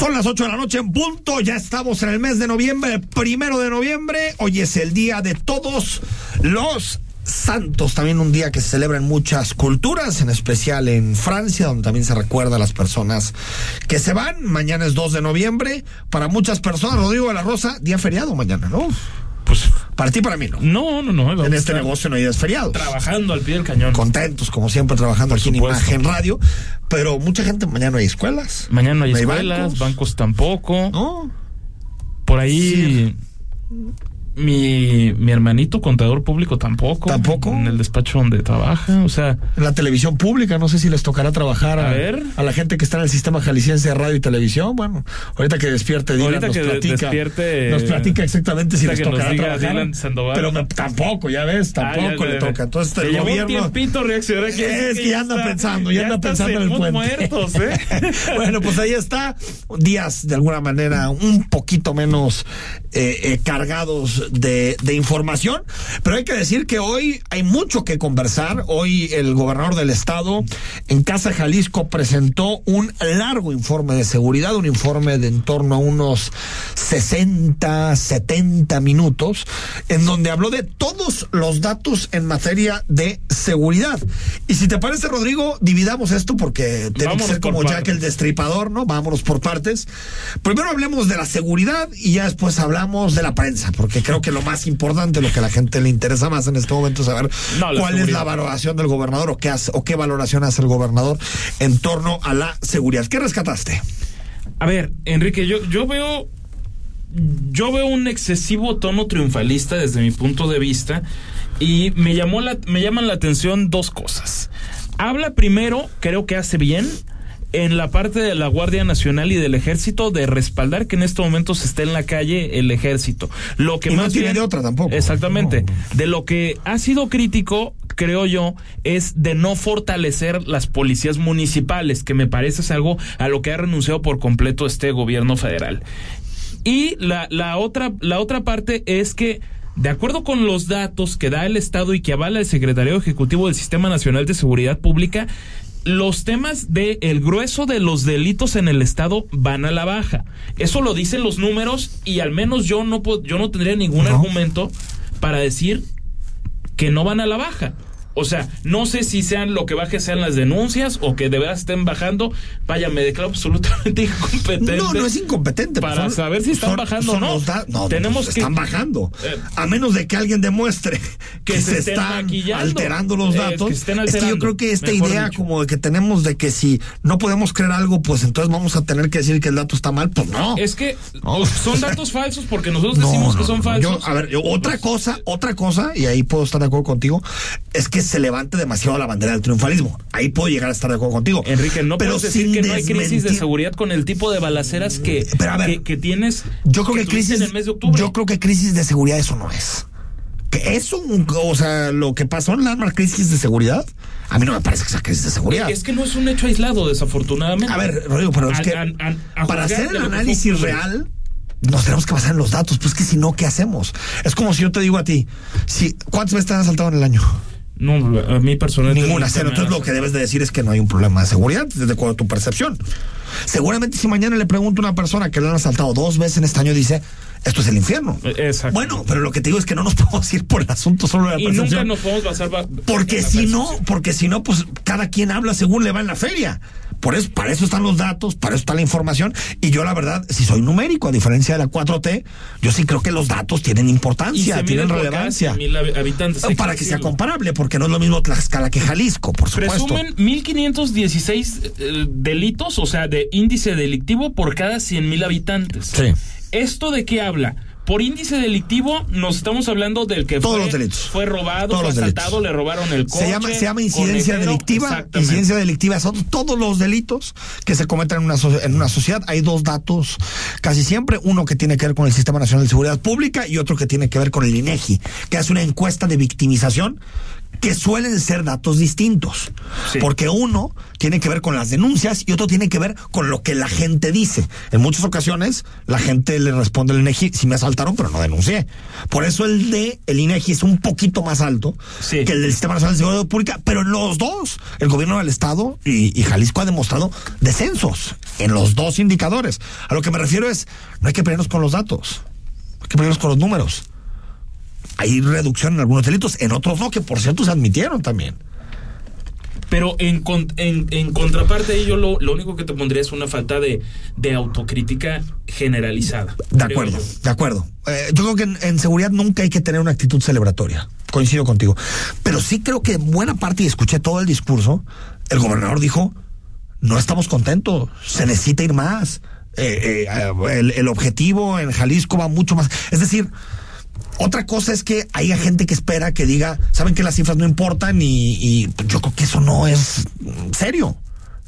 Son las 8 de la noche en punto, ya estamos en el mes de noviembre, el primero de noviembre, hoy es el día de todos los santos, también un día que se celebra en muchas culturas, en especial en Francia, donde también se recuerda a las personas que se van, mañana es 2 de noviembre, para muchas personas, Rodrigo de la Rosa, día feriado mañana, ¿no? Pues Para ti, para mí, ¿no? no, no, no. En este negocio no hay días feriados. Trabajando al pie del cañón. Contentos, como siempre, trabajando aquí en. Imagen Radio, pero mucha gente, mañana no hay escuelas. Mañana no hay No hay escuelas, bancos. bancos, tampoco. ¿No? Por ahí mi, mi hermanito contador público tampoco. ¿Tampoco? En el despacho donde trabaja. O sea, en la televisión pública, no sé si les tocará trabajar a, A ver. a la gente que está en el sistema jalisciense de radio y televisión. Bueno, ahorita que despierte Dylan Ahorita nos que platica, despierte, nos platica exactamente si les que nos tocará diga trabajar. Dylan Sandoval. Pero me- tampoco, ya ves, ah, tampoco ya, le toca. Entonces el llevó gobierno un tiempito reaccionar es que ya anda pensando, ya, anda está pensando en el puente. muertos, ¿eh? bueno, pues ahí está. Días de alguna manera un poquito menos eh, eh, cargados de, de información. Pero hay que decir que hoy hay mucho que conversar. Hoy el gobernador del estado en Casa Jalisco presentó un largo informe de seguridad, un informe de en torno a unos 60, 70 minutos, en donde habló de todos los datos en materia de seguridad. Y si te parece, Rodrigo, dividamos esto porque tenemos que ser como Jack el destripador, ¿no? Vámonos por partes. Primero hablemos de la seguridad y ya después hablamos de la prensa, porque creo que lo más importante, lo que a la gente le interesa más en este momento es saber No, cuál es la valoración del gobernador o qué hace, o qué valoración hace el gobernador en torno a la seguridad. ¿Qué rescataste? A ver, Enrique, yo, yo veo. Yo veo un excesivo tono triunfalista desde mi punto de vista. Y me llamó la, me llaman la atención dos cosas. Habla primero, creo que hace bien, en la parte de la Guardia Nacional y del Ejército de respaldar que en este momento se esté en la calle el Ejército. Lo que Y no más tiene bien- de otra tampoco. Exactamente. No. De lo que ha sido crítico, creo yo, es de no fortalecer las policías municipales, que me parece es algo a lo que ha renunciado por completo este gobierno federal. Y la, la otra, la otra parte es que, de acuerdo con los datos que da el Estado y que avala el Secretario Ejecutivo del Sistema Nacional de Seguridad Pública, los temas de el grueso de los delitos en el estado van a la baja. Eso lo dicen los números y al menos yo no yo no tendría ningún No. argumento para decir que no van a la baja. O sea, no sé si sean lo que baje sean las denuncias o que de verdad estén bajando. Vaya, me declaro absolutamente incompetente. No, no es incompetente. Para son- saber si están son- bajando o no. da- no, Tenemos pues, que- están bajando. Eh, a menos de que alguien demuestre que, que se, están alterando los Eh, datos. que estén es que yo creo que esta idea dicho. como de que tenemos de que si no podemos creer algo, pues entonces vamos a tener que decir que el dato está mal, pues no. Es que No. son datos falsos porque nosotros No, decimos no, que son falsos. Yo, a ver, yo- otra cosa, otra cosa, y ahí puedo estar de acuerdo contigo, es que se levante demasiado la bandera del triunfalismo. Ahí puedo llegar a estar de acuerdo contigo. Enrique, no Pero puedes decir que no hay crisis de seguridad con el tipo de balaceras que, Pero a ver, que, que tienes. Yo creo que, crisis. en el mes de octubre. Yo creo que crisis de seguridad eso no es. Que eso, o sea, lo que pasó en la crisis de seguridad, a mí no me parece que sea crisis de seguridad. Es que no es un hecho aislado, desafortunadamente. A ver, Rodrigo, pero es que a- a- a para hacer el análisis real, nos tenemos que basar en los datos. Pues que si no, ¿qué hacemos? Es como si yo te digo a ti, si, ¿cuántas veces te han asaltado en el año? No, a mí personalmente. Ninguna, cero. Entonces lo que debes de decir es que no hay un problema de seguridad, desde acuerdo a tu percepción. Seguramente si mañana le pregunto a una persona que le han asaltado dos veces en este año, dice, esto es el infierno. Eh, Exacto. Bueno, pero lo que te digo es que no nos podemos ir por el asunto solo de la Y nunca nos podemos basar. ba- Porque si no, porque si no, pues cada quien habla según le va en la feria. Por eso, para eso están los datos, para eso está la información. Y yo, la verdad, si soy numérico, a diferencia de la 4T, yo sí creo que los datos tienen importancia, tienen relevancia. 100,000 habitantes. Para que sea comparable, porque no es lo mismo Tlaxcala que Jalisco, por supuesto. Presumen 1516 eh, delitos, o sea, de índice delictivo por cada 100 mil habitantes. Sí. ¿Esto de qué habla? Por índice delictivo, nos estamos hablando del que Todos fue, los delitos. fue robado, Todos fue asaltado, le robaron el coche. Se llama, se llama incidencia conejero, delictiva. Incidencia delictiva son todos los delitos que se cometen en una, en una sociedad. Hay dos datos casi siempre, uno que tiene que ver con el Sistema Nacional de Seguridad Pública y otro que tiene que ver con el INEGI, que hace una encuesta de victimización que suelen ser datos distintos. Sí. Porque uno tiene que ver con las denuncias y otro tiene que ver con lo que la gente dice. En muchas ocasiones la gente le responde al INEGI, si me asaltaron, pero no denuncié. Por eso el de el INEGI es un poquito más alto Sí. que el del Sistema Nacional de Seguridad Pública, pero en los dos, el gobierno del Estado y, y Jalisco ha demostrado descensos en los dos indicadores. A lo que me refiero es, no hay que pelearnos con los datos, hay que pelearnos con los números. Hay reducción en algunos delitos, en otros no, que por cierto se admitieron también. Pero en, en, en contraparte de ello, lo, lo único que te pondría es una falta de, de autocrítica generalizada. De acuerdo, yo. de acuerdo. Eh, yo creo que en, en seguridad nunca hay que tener una actitud celebratoria. Coincido contigo. Pero sí creo que en buena parte, y escuché todo el discurso, el gobernador dijo, no estamos contentos, se necesita ir más. Eh, eh, el, el objetivo en Jalisco va mucho más. Es decir, otra cosa es que haya gente que espera que diga, saben que las cifras no importan y, y yo creo que eso no es serio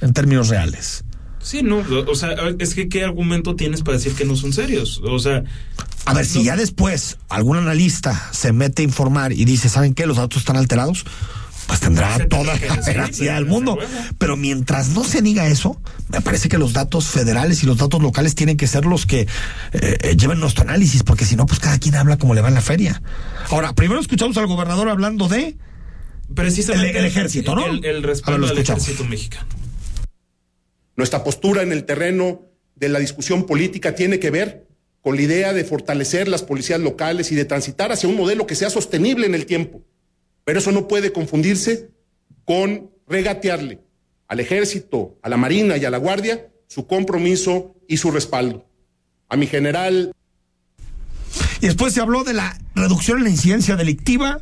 en términos reales. Sí, no, o sea, es que ¿qué argumento tienes para decir que no son serios? O sea, A ver, si ya después algún analista se mete a informar y dice, ¿saben qué? Los datos están alterados, pues tendrá toda la veracidad del mundo. luego. Pero mientras no se diga eso, me parece que los datos federales y los datos locales tienen que ser los que eh, eh, lleven nuestro análisis, porque si no, pues cada quien habla como le va en la feria. Ahora, primero escuchamos al gobernador hablando de... precisamente El- el ejército, ¿no? El, el respaldo al ejército mexicano. Nuestra postura en el terreno de la discusión política tiene que ver con la idea de fortalecer las policías locales y de transitar hacia un modelo que sea sostenible en el tiempo. Pero eso no puede confundirse con regatearle al ejército, a la marina y a la guardia su compromiso y su respaldo. A mi general Y después se habló de la reducción en la incidencia delictiva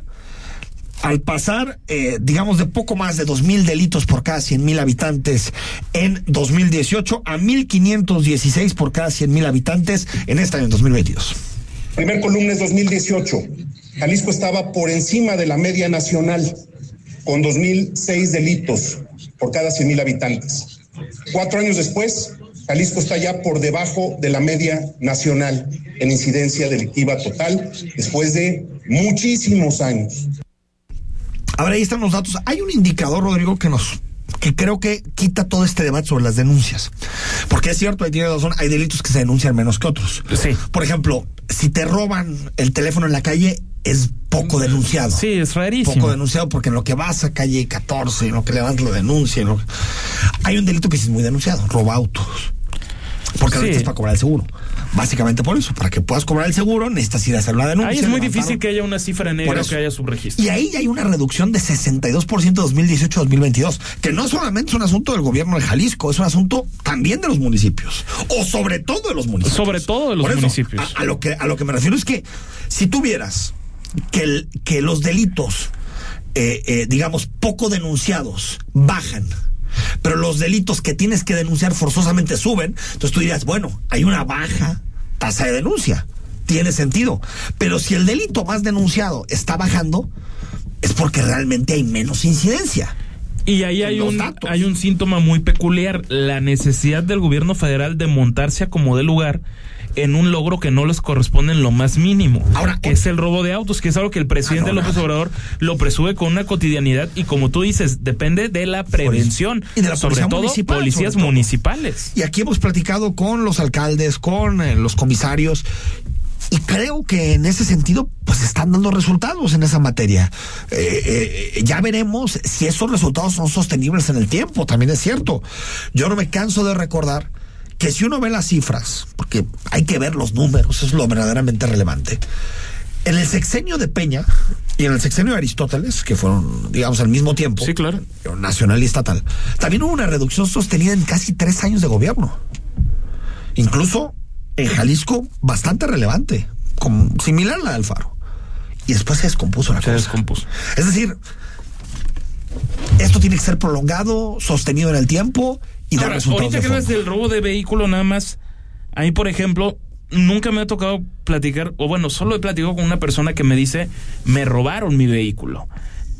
al pasar, eh, digamos, de poco más de 2.000 delitos por cada 100.000 habitantes en 2018 a 1.516 por cada 100.000 habitantes en este año 2022. Primer columna es 2018. Jalisco estaba por encima de la media nacional, con 2.006 delitos por cada 100.000 habitantes. Cuatro años después, Jalisco está ya por debajo de la media nacional en incidencia delictiva total, después de muchísimos años. Ahora ahí están los datos. Hay un indicador, Rodrigo, que nos que creo que quita todo este debate sobre las denuncias. Porque es cierto, ahí tiene razón, hay delitos que se denuncian menos que otros. Sí. Por ejemplo, si te roban el teléfono en la calle, es poco denunciado. Sí, es rarísimo. Poco denunciado porque en lo que vas a calle 14, en lo que levantas la denuncia, en lo hay un delito que sí es muy denunciado, roba autos. Porque Sí. necesitas para cobrar el seguro. Básicamente por eso, para que puedas cobrar el seguro necesitas ir a hacer una denuncia. Ahí es muy difícil que haya una cifra negra que haya subregistro. y ahí ya hay una reducción de 62% 2018-2022, que no solamente es un asunto del gobierno de Jalisco, es un asunto también de los municipios, o sobre todo de los municipios. Sobre todo de los Por eso, municipios. A, a lo que, a lo que me refiero es que si tuvieras que, el- que los delitos, eh, eh, digamos, poco denunciados bajan, pero los delitos que tienes que denunciar forzosamente suben, entonces tú dirías, bueno, hay una baja tasa de denuncia. Tiene sentido. Pero si el delito más denunciado está bajando, es porque realmente hay menos incidencia. Y ahí hay un, datos. hay un síntoma muy peculiar, la necesidad del gobierno federal de montarse a como de lugar en un logro que no les corresponde en lo más mínimo, Ahora, que es el robo de autos, que es algo que el presidente Ah, no, López. Obrador lo presume con una cotidianidad y como tú dices, depende de la prevención Y de la sobre todo municipal, policías sobre todo. municipales. Y aquí hemos platicado con los alcaldes, con eh, los comisarios. Y creo que en ese sentido, pues están dando resultados en esa materia. Eh, eh, ya veremos si esos resultados son sostenibles en el tiempo, también es cierto. Yo no me canso de recordar que si uno ve las cifras, porque hay que ver los números, eso es lo verdaderamente relevante. En el sexenio de Peña y en el sexenio de Aristóteles, que fueron, digamos, al mismo tiempo, Sí, claro. nacional y estatal, también hubo una reducción sostenida en casi tres años de gobierno. Incluso en Jalisco, bastante relevante, como, similar a la de Alfaro. Y después se descompuso la Se cosa. descompuso. Es decir, esto tiene que ser prolongado, sostenido en el tiempo y dar Ahora, resultados. ahorita de que hablas del robo de vehículo, nada más, ahí por ejemplo, nunca me ha tocado platicar, o bueno, solo he platicado con una persona que me dice, me robaron mi vehículo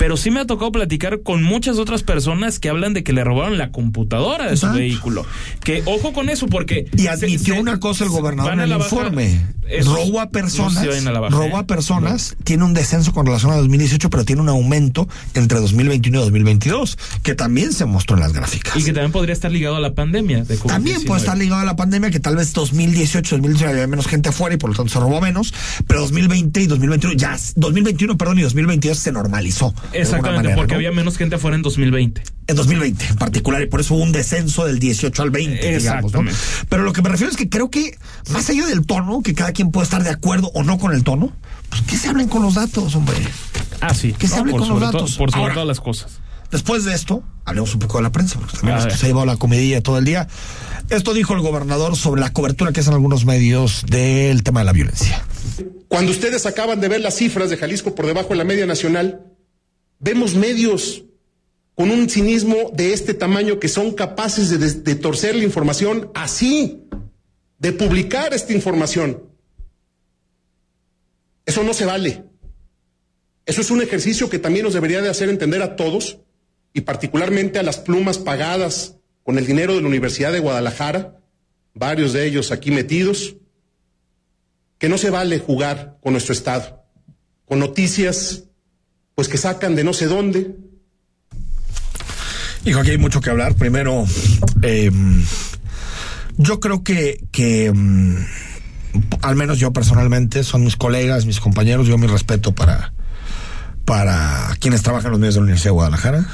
pero sí me ha tocado platicar con muchas otras personas que hablan de que le robaron la computadora de su vehículo. Que ojo con eso, porque. Y admitió una cosa el gobernador en el informe. robo a personas. robo a ¿eh? personas tiene un descenso con relación a 2018, pero tiene un aumento entre 2021 y 2022, que también se mostró en las gráficas. Y que también podría estar ligado a la pandemia. De también puede estar ligado a la pandemia, que tal vez 2018, 2019 había menos gente afuera y por lo tanto se robó menos, pero 2020 y 2021 ya, 2021, perdón, y 2022 se normalizó. Exactamente, porque había menos gente afuera en 2020. En 2020 en particular, y por eso hubo un descenso del 18 al 20, digamos. ¿no? Pero lo que me refiero es que creo que, más allá del tono, que cada quien puede estar de acuerdo o no con el tono, pues que se hablen con los datos, hombre. Ah, sí. Que se hablen con los datos. por sobre todas las cosas. Después de esto, hablemos un poco de la prensa, porque también es que se ha llevado la comidilla todo el día. Esto dijo el gobernador sobre la cobertura que hacen algunos medios del tema de la violencia. Cuando ustedes acaban de ver las cifras de Jalisco por debajo de la media nacional, Vemos medios con un cinismo de este tamaño que son capaces de, torcer la información así, de publicar esta información. Eso no se vale. Eso es un ejercicio que también nos debería de hacer entender a todos y particularmente a las plumas pagadas con el dinero de la Universidad de Guadalajara, varios de ellos aquí metidos, que no se vale jugar con nuestro Estado, con noticias pues que sacan de no sé dónde. Hijo, aquí hay mucho que hablar. Primero, em, yo creo que, que em, al menos yo personalmente, son mis colegas, mis compañeros, yo mi respeto para, para quienes trabajan en los medios de la Universidad de Guadalajara.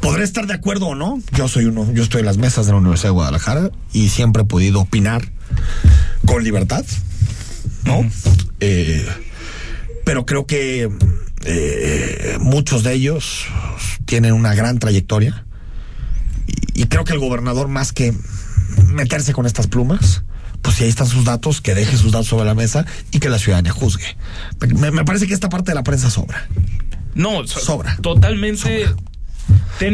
Podré estar de acuerdo o no. Yo soy uno, yo estoy en las mesas de la Universidad de Guadalajara y siempre he podido opinar con libertad, ¿no? Eh, pero creo que eh, muchos de ellos tienen una gran trayectoria y, creo que el gobernador más que meterse con estas plumas, pues si ahí están sus datos, que deje sus datos sobre la mesa y que la ciudadanía juzgue. Me, parece que esta parte de la prensa sobra. No, sobra. Totalmente.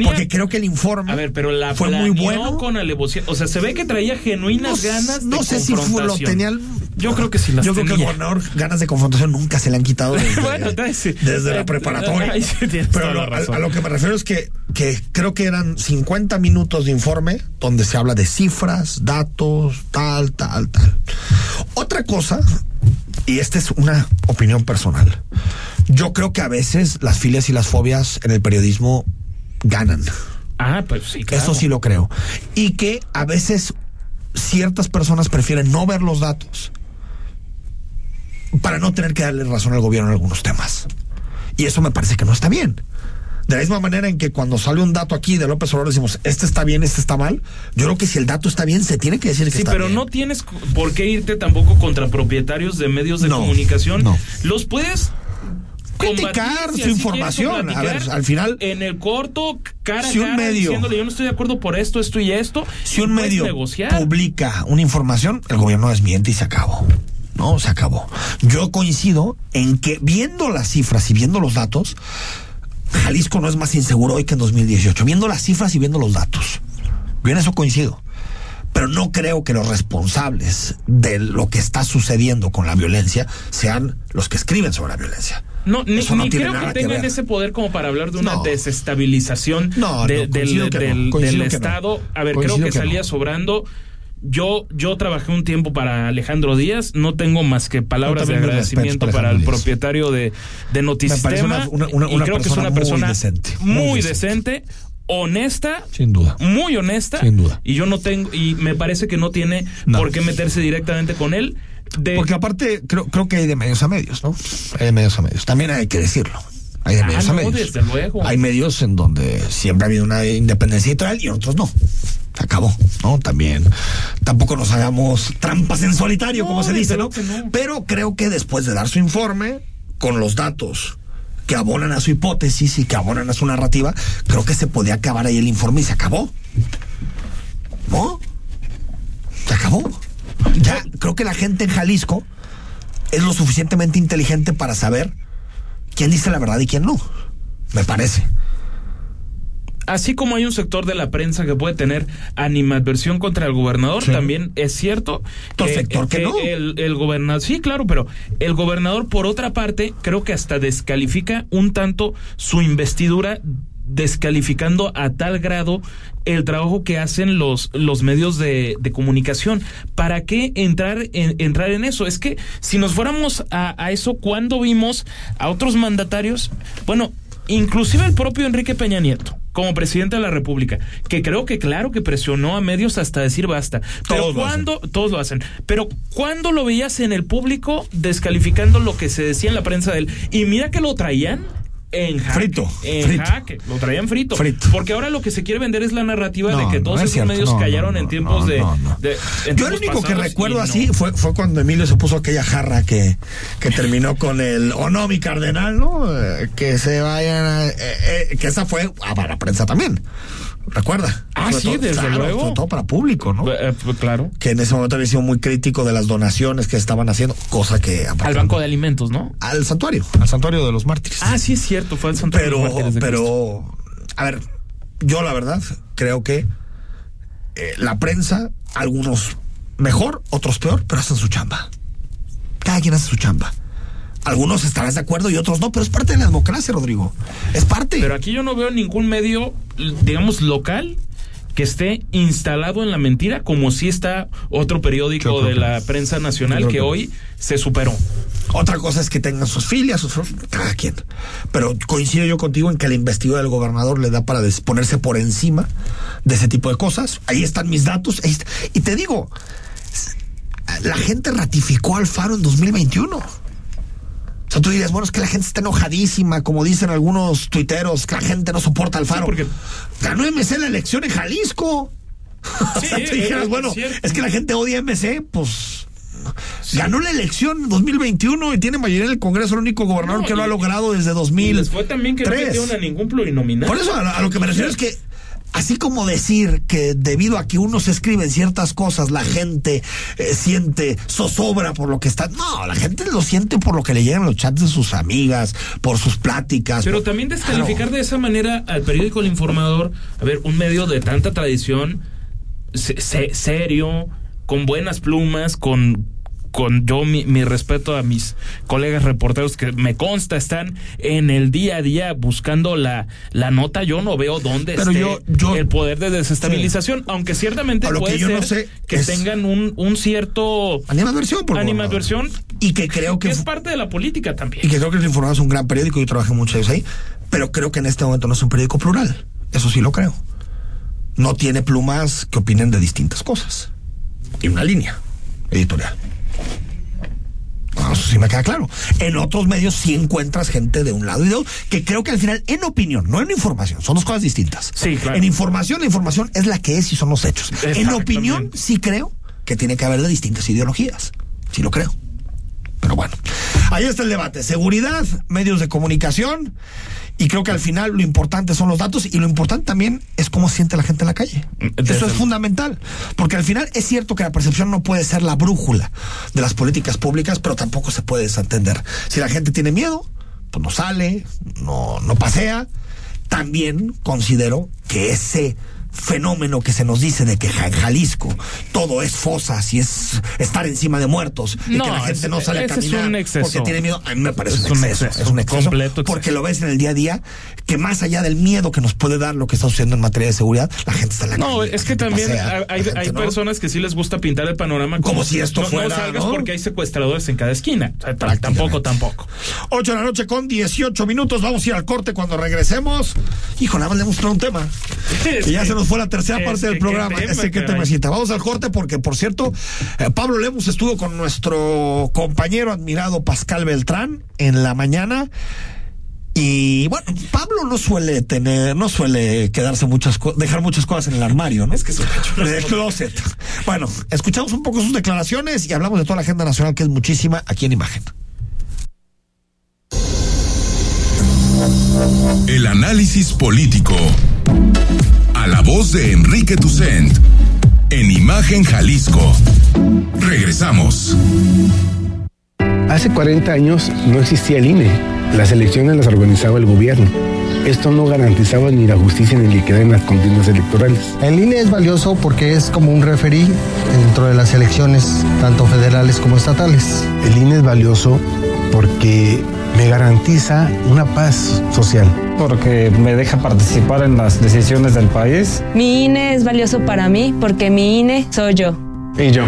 Porque creo que el informe a ver, pero la fue muy bueno con alevosía. O sea, se ve que traía genuinas ganas no sé si fue, lo tenía. Yo creo que sí las Yo creo que el ganas de confrontación nunca se le han quitado desde, bueno, desde la preparatoria. pero a, lo que me refiero es que, que creo que eran 50 minutos de informe donde se habla de cifras, datos, tal, tal, tal. Otra cosa, y esta es una opinión personal. Yo creo que a veces las filias y las fobias en el periodismo ganan. Ah, pues sí. Eso sí lo creo. Y que a veces ciertas personas prefieren no ver los datos para no tener que darle razón al gobierno en algunos temas. Y eso me parece que no está bien. De la misma manera en que cuando sale un dato aquí de López Obrador decimos, este está bien, este está mal, yo creo que si el dato está bien, se tiene que decir que está bien. Sí, pero no tienes por qué irte tampoco contra propietarios de medios de comunicación. No. Los puedes criticar su información. A ver, al final. En el corto, cara si un medio, diciéndole yo no estoy de acuerdo por esto, esto y esto. Si un medio publica una información, el gobierno desmiente y se acabó. No, se acabó. Yo coincido en que viendo las cifras y viendo los datos, Jalisco no es más inseguro hoy que en 2018. Viendo las cifras y viendo los datos. Bien, eso coincido pero no creo que los responsables de lo que está sucediendo con la violencia sean los que escriben sobre la violencia. No, ni, creo que tengan ese poder como para hablar de una desestabilización del, Estado. A ver, creo que, salía sobrando. Yo, yo trabajé un tiempo para Alejandro Díaz, no tengo más que palabras de agradecimiento para el propietario de, de Notisistema. y creo que es una persona muy decente, honesta, sin duda, muy honesta, sin duda. Y yo no tengo y me parece que no tiene por qué meterse directamente con él. Porque aparte creo, creo que hay de medios a medios, ¿no? Hay de medios a medios. También hay que decirlo. Hay de ah, medios a medios. Desde luego. Hay medios en donde siempre ha habido una independencia editorial y otros no. Se acabó, ¿no? También. Tampoco nos hagamos trampas en solitario, como se dice, ¿no? Pero creo que después de dar su informe, con los datos que abonan a su hipótesis y que abonan a su narrativa, creo que se podía acabar ahí el informe y se acabó. ¿No? Se acabó. Ya creo que la gente en Jalisco es lo suficientemente inteligente para saber quién dice la verdad y quién no. Me parece. así como hay un sector de la prensa que puede tener animadversión contra el gobernador, también es cierto Otro sector que no. el, el gobernador, sí, claro, pero el gobernador, por otra parte, creo que hasta descalifica un tanto su investidura descalificando a tal grado el trabajo que hacen los, los medios de, de comunicación. ¿Para qué entrar en, entrar en eso? Es que si nos fuéramos a, a eso, cuando vimos a otros mandatarios? Bueno, inclusive el propio Enrique Peña Nieto como presidente de la República, que creo que claro que presionó a medios hasta decir basta. Pero Todos lo cuando, todos lo hacen. Pero cuando lo veías en el público descalificando lo que se decía en la prensa de él, y mira que lo traían en jaque, Frito, en frito. jaque, lo traían frito, Frito. Porque ahora lo que se quiere vender es la narrativa No, de que no todos es esos cierto. medios No, callaron en tiempos de, de- en Yo lo único que recuerdo así fue, fue cuando Emilio se puso aquella jarra que, que terminó con el o no mi cardenal, ¿no? Eh, que se vayan a- eh, eh, que esa fue ah, para la prensa también. ¿Recuerda? Ah, Sobre sí, todo- desde claro, luego. Sobre todo para público, ¿no? Eh, pues, claro. Que en ese momento había sido muy crítico de las donaciones que estaban haciendo, cosa que Al banco de alimentos, ¿no? al santuario, al santuario de los mártires. Ah, sí es cierto, fue el santuario de los pero, mártires de Cristo. pero, a ver, yo la verdad creo que eh, la prensa, algunos mejor, otros peor, pero hacen su chamba. Cada quien hace su chamba. Algunos estarán de acuerdo y otros no, pero es parte de la democracia, Rodrigo. Es parte. Pero aquí yo no veo ningún medio, digamos, local que esté instalado en la mentira, como si está otro periódico de la prensa nacional que hoy se superó. Otra cosa es que tengan sus filias, sus cada quien. Pero coincido yo contigo en que la investidura del gobernador le da para ponerse por encima de ese tipo de cosas. Ahí están mis datos. ahí está. Y te digo, la gente ratificó al Faro en 2021. Sea, tú dirías, bueno, es que la gente está enojadísima, como dicen algunos tuiteros, que la gente no soporta al Faro. porque- Ganó MC la elección en Jalisco. o Sí, sea, tú es- dijeras, es bueno, cierto. es que la gente odia MC, pues Ganó la elección en 2021 y tiene mayoría en el Congreso, el único gobernador No, que lo ha logrado desde Y 2000. les fue también que no metieron a ningún plurinominal. Por eso a, a lo que me refiero es que así como decir que debido a que uno se escribe en ciertas cosas, la gente eh, siente zozobra por lo que está. No, la gente lo siente por lo que le llegan los chats de sus amigas, por sus pláticas. Pero por- también descalificar Claro. de esa manera al periódico El Informador, a ver, un medio de tanta tradición, se- se- serio, con buenas plumas, con con yo mi, mi respeto a mis colegas reporteros que me consta están en el día a día buscando la, la nota, yo no veo dónde Pero esté yo- yo- el poder de desestabilización, aunque ciertamente lo que puede yo ser no sé que es- tengan un, un cierto Animadversión, por animadversión Y que creo que que es parte de la política también. y que creo que el Informador es un gran periódico, yo trabajé muchos años ahí, pero creo que en este momento no es un periódico plural. Eso sí lo creo. No tiene plumas que opinen de distintas cosas. Y una línea editorial. No, eso sí me queda claro. En otros medios sí encuentras gente de un lado y de otro, que creo que al final, en opinión, no en información, son dos cosas distintas. Sí, claro. En información, la información es la que es y son los hechos. En opinión, sí creo que tiene que haber de distintas ideologías. Sí lo creo. Pero bueno, ahí está el debate. Seguridad, medios de comunicación. Y creo que al final lo importante son los datos y lo importante también es cómo siente la gente en la calle. Eso es fundamental. Porque al final es cierto que la percepción no puede ser la brújula de las políticas públicas, pero tampoco se puede desatender. Si la gente tiene miedo, pues no sale, no, no pasea. También considero que ese fenómeno que se nos dice de que en Jalisco todo es fosas y es estar encima de muertos y que la gente no sale a caminar un exceso. porque tiene miedo, a mí me parece Es un un exceso, es un exceso, completo exceso. porque lo ves en el día a día que más allá del miedo que nos puede dar lo que está sucediendo en materia de seguridad, la gente está en la No, calle, es que también pasea, hay, hay- gente hay no. personas que sí les gusta pintar el panorama Como si esto no, fuera, No salgas porque hay secuestradores en cada esquina. O sea, tampoco, tampoco. 8 de la noche con 18 minutos. Vamos a ir al corte cuando regresemos. Hijo, nada más le hemos un tema. Que ya se nos fue la tercera Es parte que del programa. tema, Ese que caray. temecita. Vamos al corte porque, por cierto, eh, Pablo Lemos estuvo con nuestro compañero admirado Pascal Beltrán en la mañana. Y bueno, Pablo no suele tener, no suele quedarse muchas cosas, dejar muchas cosas en el armario, ¿no? Es que es un De closet. Bueno, escuchamos un poco sus declaraciones y hablamos de toda la agenda nacional que es muchísima aquí en imagen. El análisis político. A la voz de Enrique Tucent. En Imagen Jalisco. Regresamos. Hace 40 años no existía el INE. Las elecciones las organizaba el gobierno. esto no garantizaba ni la justicia ni la equidad en las contiendas electorales. El INE es valioso porque es como un referí dentro de las elecciones, tanto federales como estatales. El INE es valioso porque me garantiza una paz social. Porque me deja participar en las decisiones del país. Mi INE es valioso para mí porque mi INE soy yo. Y yo.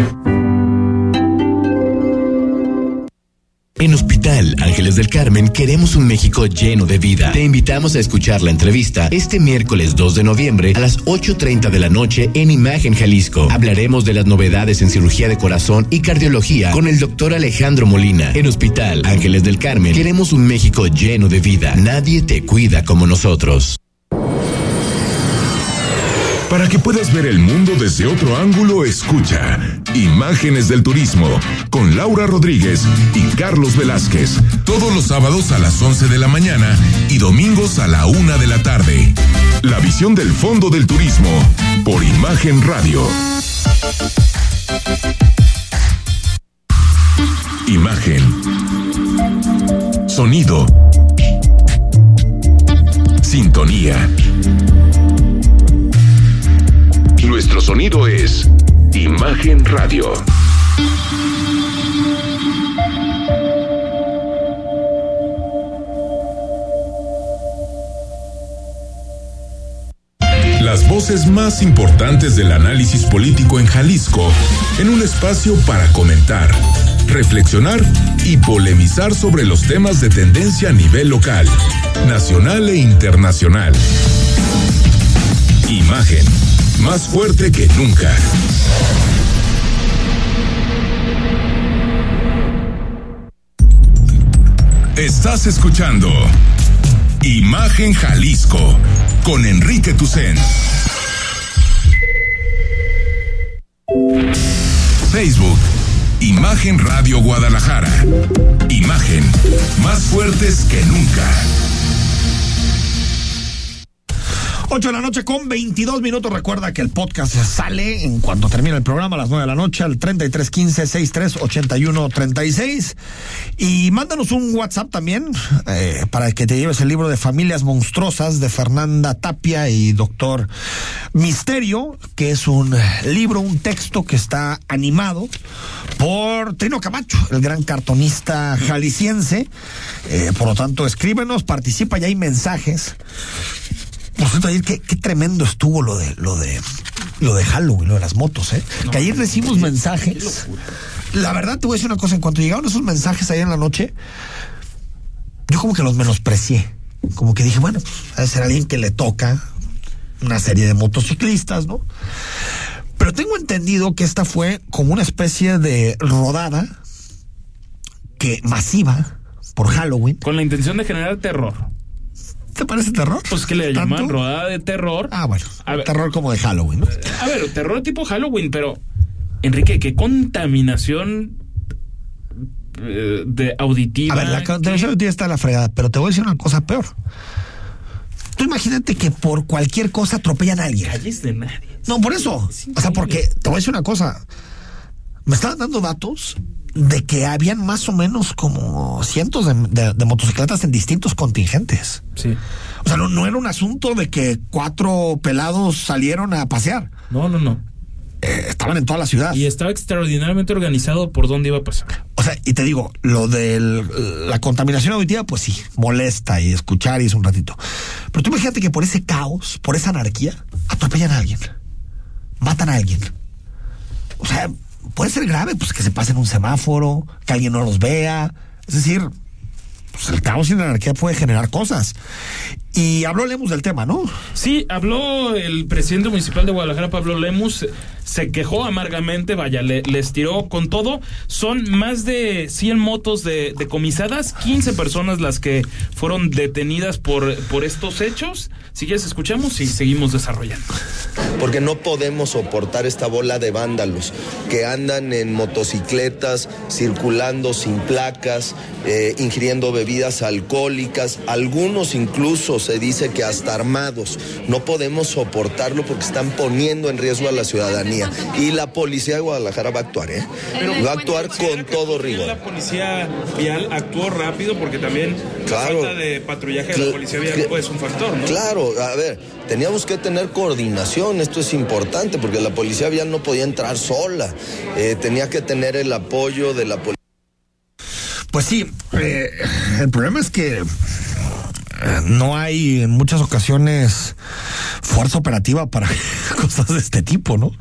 En Hospital Ángeles del Carmen queremos un México lleno de vida. Te invitamos a escuchar la entrevista este miércoles 2 de noviembre a las 8.30 de la noche en Imagen Jalisco. Hablaremos de las novedades en cirugía de corazón y cardiología con el doctor Alejandro Molina. En Hospital Ángeles del Carmen queremos un México lleno de vida. Nadie te cuida como nosotros. Para que puedas ver el mundo desde otro ángulo, escucha Imágenes del Turismo con Laura Rodríguez y Carlos Velázquez. Todos los sábados a las 11 de la mañana y domingos a la una de la tarde. La visión del Fondo del Turismo por Imagen Radio. Imagen. Sonido. Sintonía. Sonido es Imagen Radio. Las voces más importantes del análisis político en Jalisco, en un espacio para comentar, reflexionar y polemizar sobre los temas de tendencia a nivel local, nacional e internacional. Imagen, más fuerte que nunca. Estás escuchando Imagen Jalisco con Enrique Tucen. Facebook, Imagen Radio Guadalajara. Imagen, más fuertes que nunca. 8 de la noche con 22 minutos. Recuerda que el podcast sale en cuanto termine el programa a las 9 de la noche al 3315-638136. Y mándanos un WhatsApp también eh, para que te lleves el libro de Familias Monstruosas de Fernanda Tapia y Doctor Misterio, que es un libro, un texto que está animado por Trino Camacho, el gran cartonista jalisciense. Eh, por lo tanto, escríbenos, participa, ya hay mensajes. Por cierto, ayer qué, qué, tremendo estuvo lo de lo de lo de Halloween, lo de las motos, ¿eh? No, que ayer recibimos mensajes. La verdad te voy a decir una cosa, en cuanto llegaron esos mensajes ayer en la noche, yo como que los menosprecié. Como que dije, bueno, debe ser alguien que le toca una serie de motociclistas, ¿no? Pero tengo entendido que esta fue como una especie de rodada que masiva por Halloween. Con la intención de generar terror. ¿Te parece terror? Pues que le llaman rodada de terror. Ah, bueno. A ver, terror como de Halloween, ¿no? A ver, terror tipo Halloween, pero Enrique, qué contaminación eh, de auditiva. A ver, la contaminación auditiva está a la fregada, pero te voy a decir una cosa peor. Tú imagínate que por cualquier cosa atropellan a alguien. Calles de nadie. No, por eso. O sea, porque te voy a decir una cosa. Me estaban dando datos de que habían más o menos como cientos de, de, de motocicletas en distintos contingentes. Sí. O sea, no, no, era un asunto de que cuatro pelados salieron a pasear. No, no, no. Eh, estaban en toda la ciudad. Y estaba extraordinariamente organizado por dónde iba a pasar. O sea, y te digo, lo de la contaminación auditiva, pues sí, molesta y escuchar y es un ratito. Pero tú imagínate que por ese caos, por esa anarquía, atropellan a alguien. Matan a alguien. O sea, puede ser grave, pues que se pasen un semáforo, que alguien no los vea. Es decir, pues el caos y la anarquía puede generar cosas. Y habló Lemus del tema, ¿no? Sí, habló el presidente municipal de Guadalajara, Pablo Lemus, se quejó amargamente, vaya, le, les tiró con todo. Son más de 100 motos de, decomisadas, 15 personas las que fueron detenidas por, por estos hechos. Si quieres, escuchamos y seguimos desarrollando. Porque no podemos soportar esta bola de vándalos que andan en motocicletas, circulando sin placas, eh, ingiriendo bebidas alcohólicas, algunos incluso se dice que hasta armados. No podemos soportarlo porque están poniendo en riesgo a la ciudadanía. Y la policía de Guadalajara va a actuar, ¿eh? Pero va a actuar con todo rigor. La policía vial actuó rápido porque también claro. La falta de patrullaje de la policía vial pues, es un factor, ¿no? Claro, a ver, teníamos que tener coordinación, esto es importante, porque la policía vial no podía entrar sola, eh, tenía que tener el apoyo de la policía. Pues sí, eh, el problema es que no hay en muchas ocasiones fuerza operativa para cosas de este tipo, ¿no?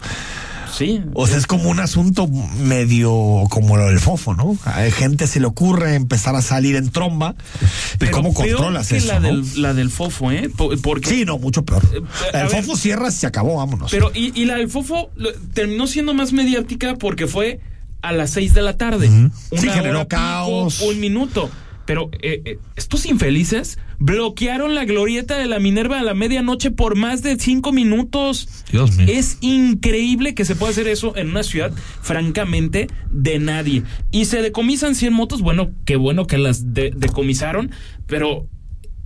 Sí. O sea, es como un asunto medio como lo del fofo, ¿no? A gente se le ocurre empezar a salir en tromba. ¿Y Pero cómo peor controlas que eso? la, no? del, la del fofo, ¿eh? Po- Porque Sí, no, mucho peor. a El ver. fofo cierra, se acabó, vámonos. Pero, y, y la del Fofo terminó siendo más mediática porque fue a las 6 de la tarde. Una Sí, generó hora pico, caos. un minuto. Pero eh, eh, estos infelices bloquearon la glorieta de la Minerva a la medianoche por más de cinco minutos. Dios mío. Es increíble que se pueda hacer eso en una ciudad, francamente, de nadie. Y se decomisan 100 motos. Bueno, qué bueno que las de- decomisaron, pero.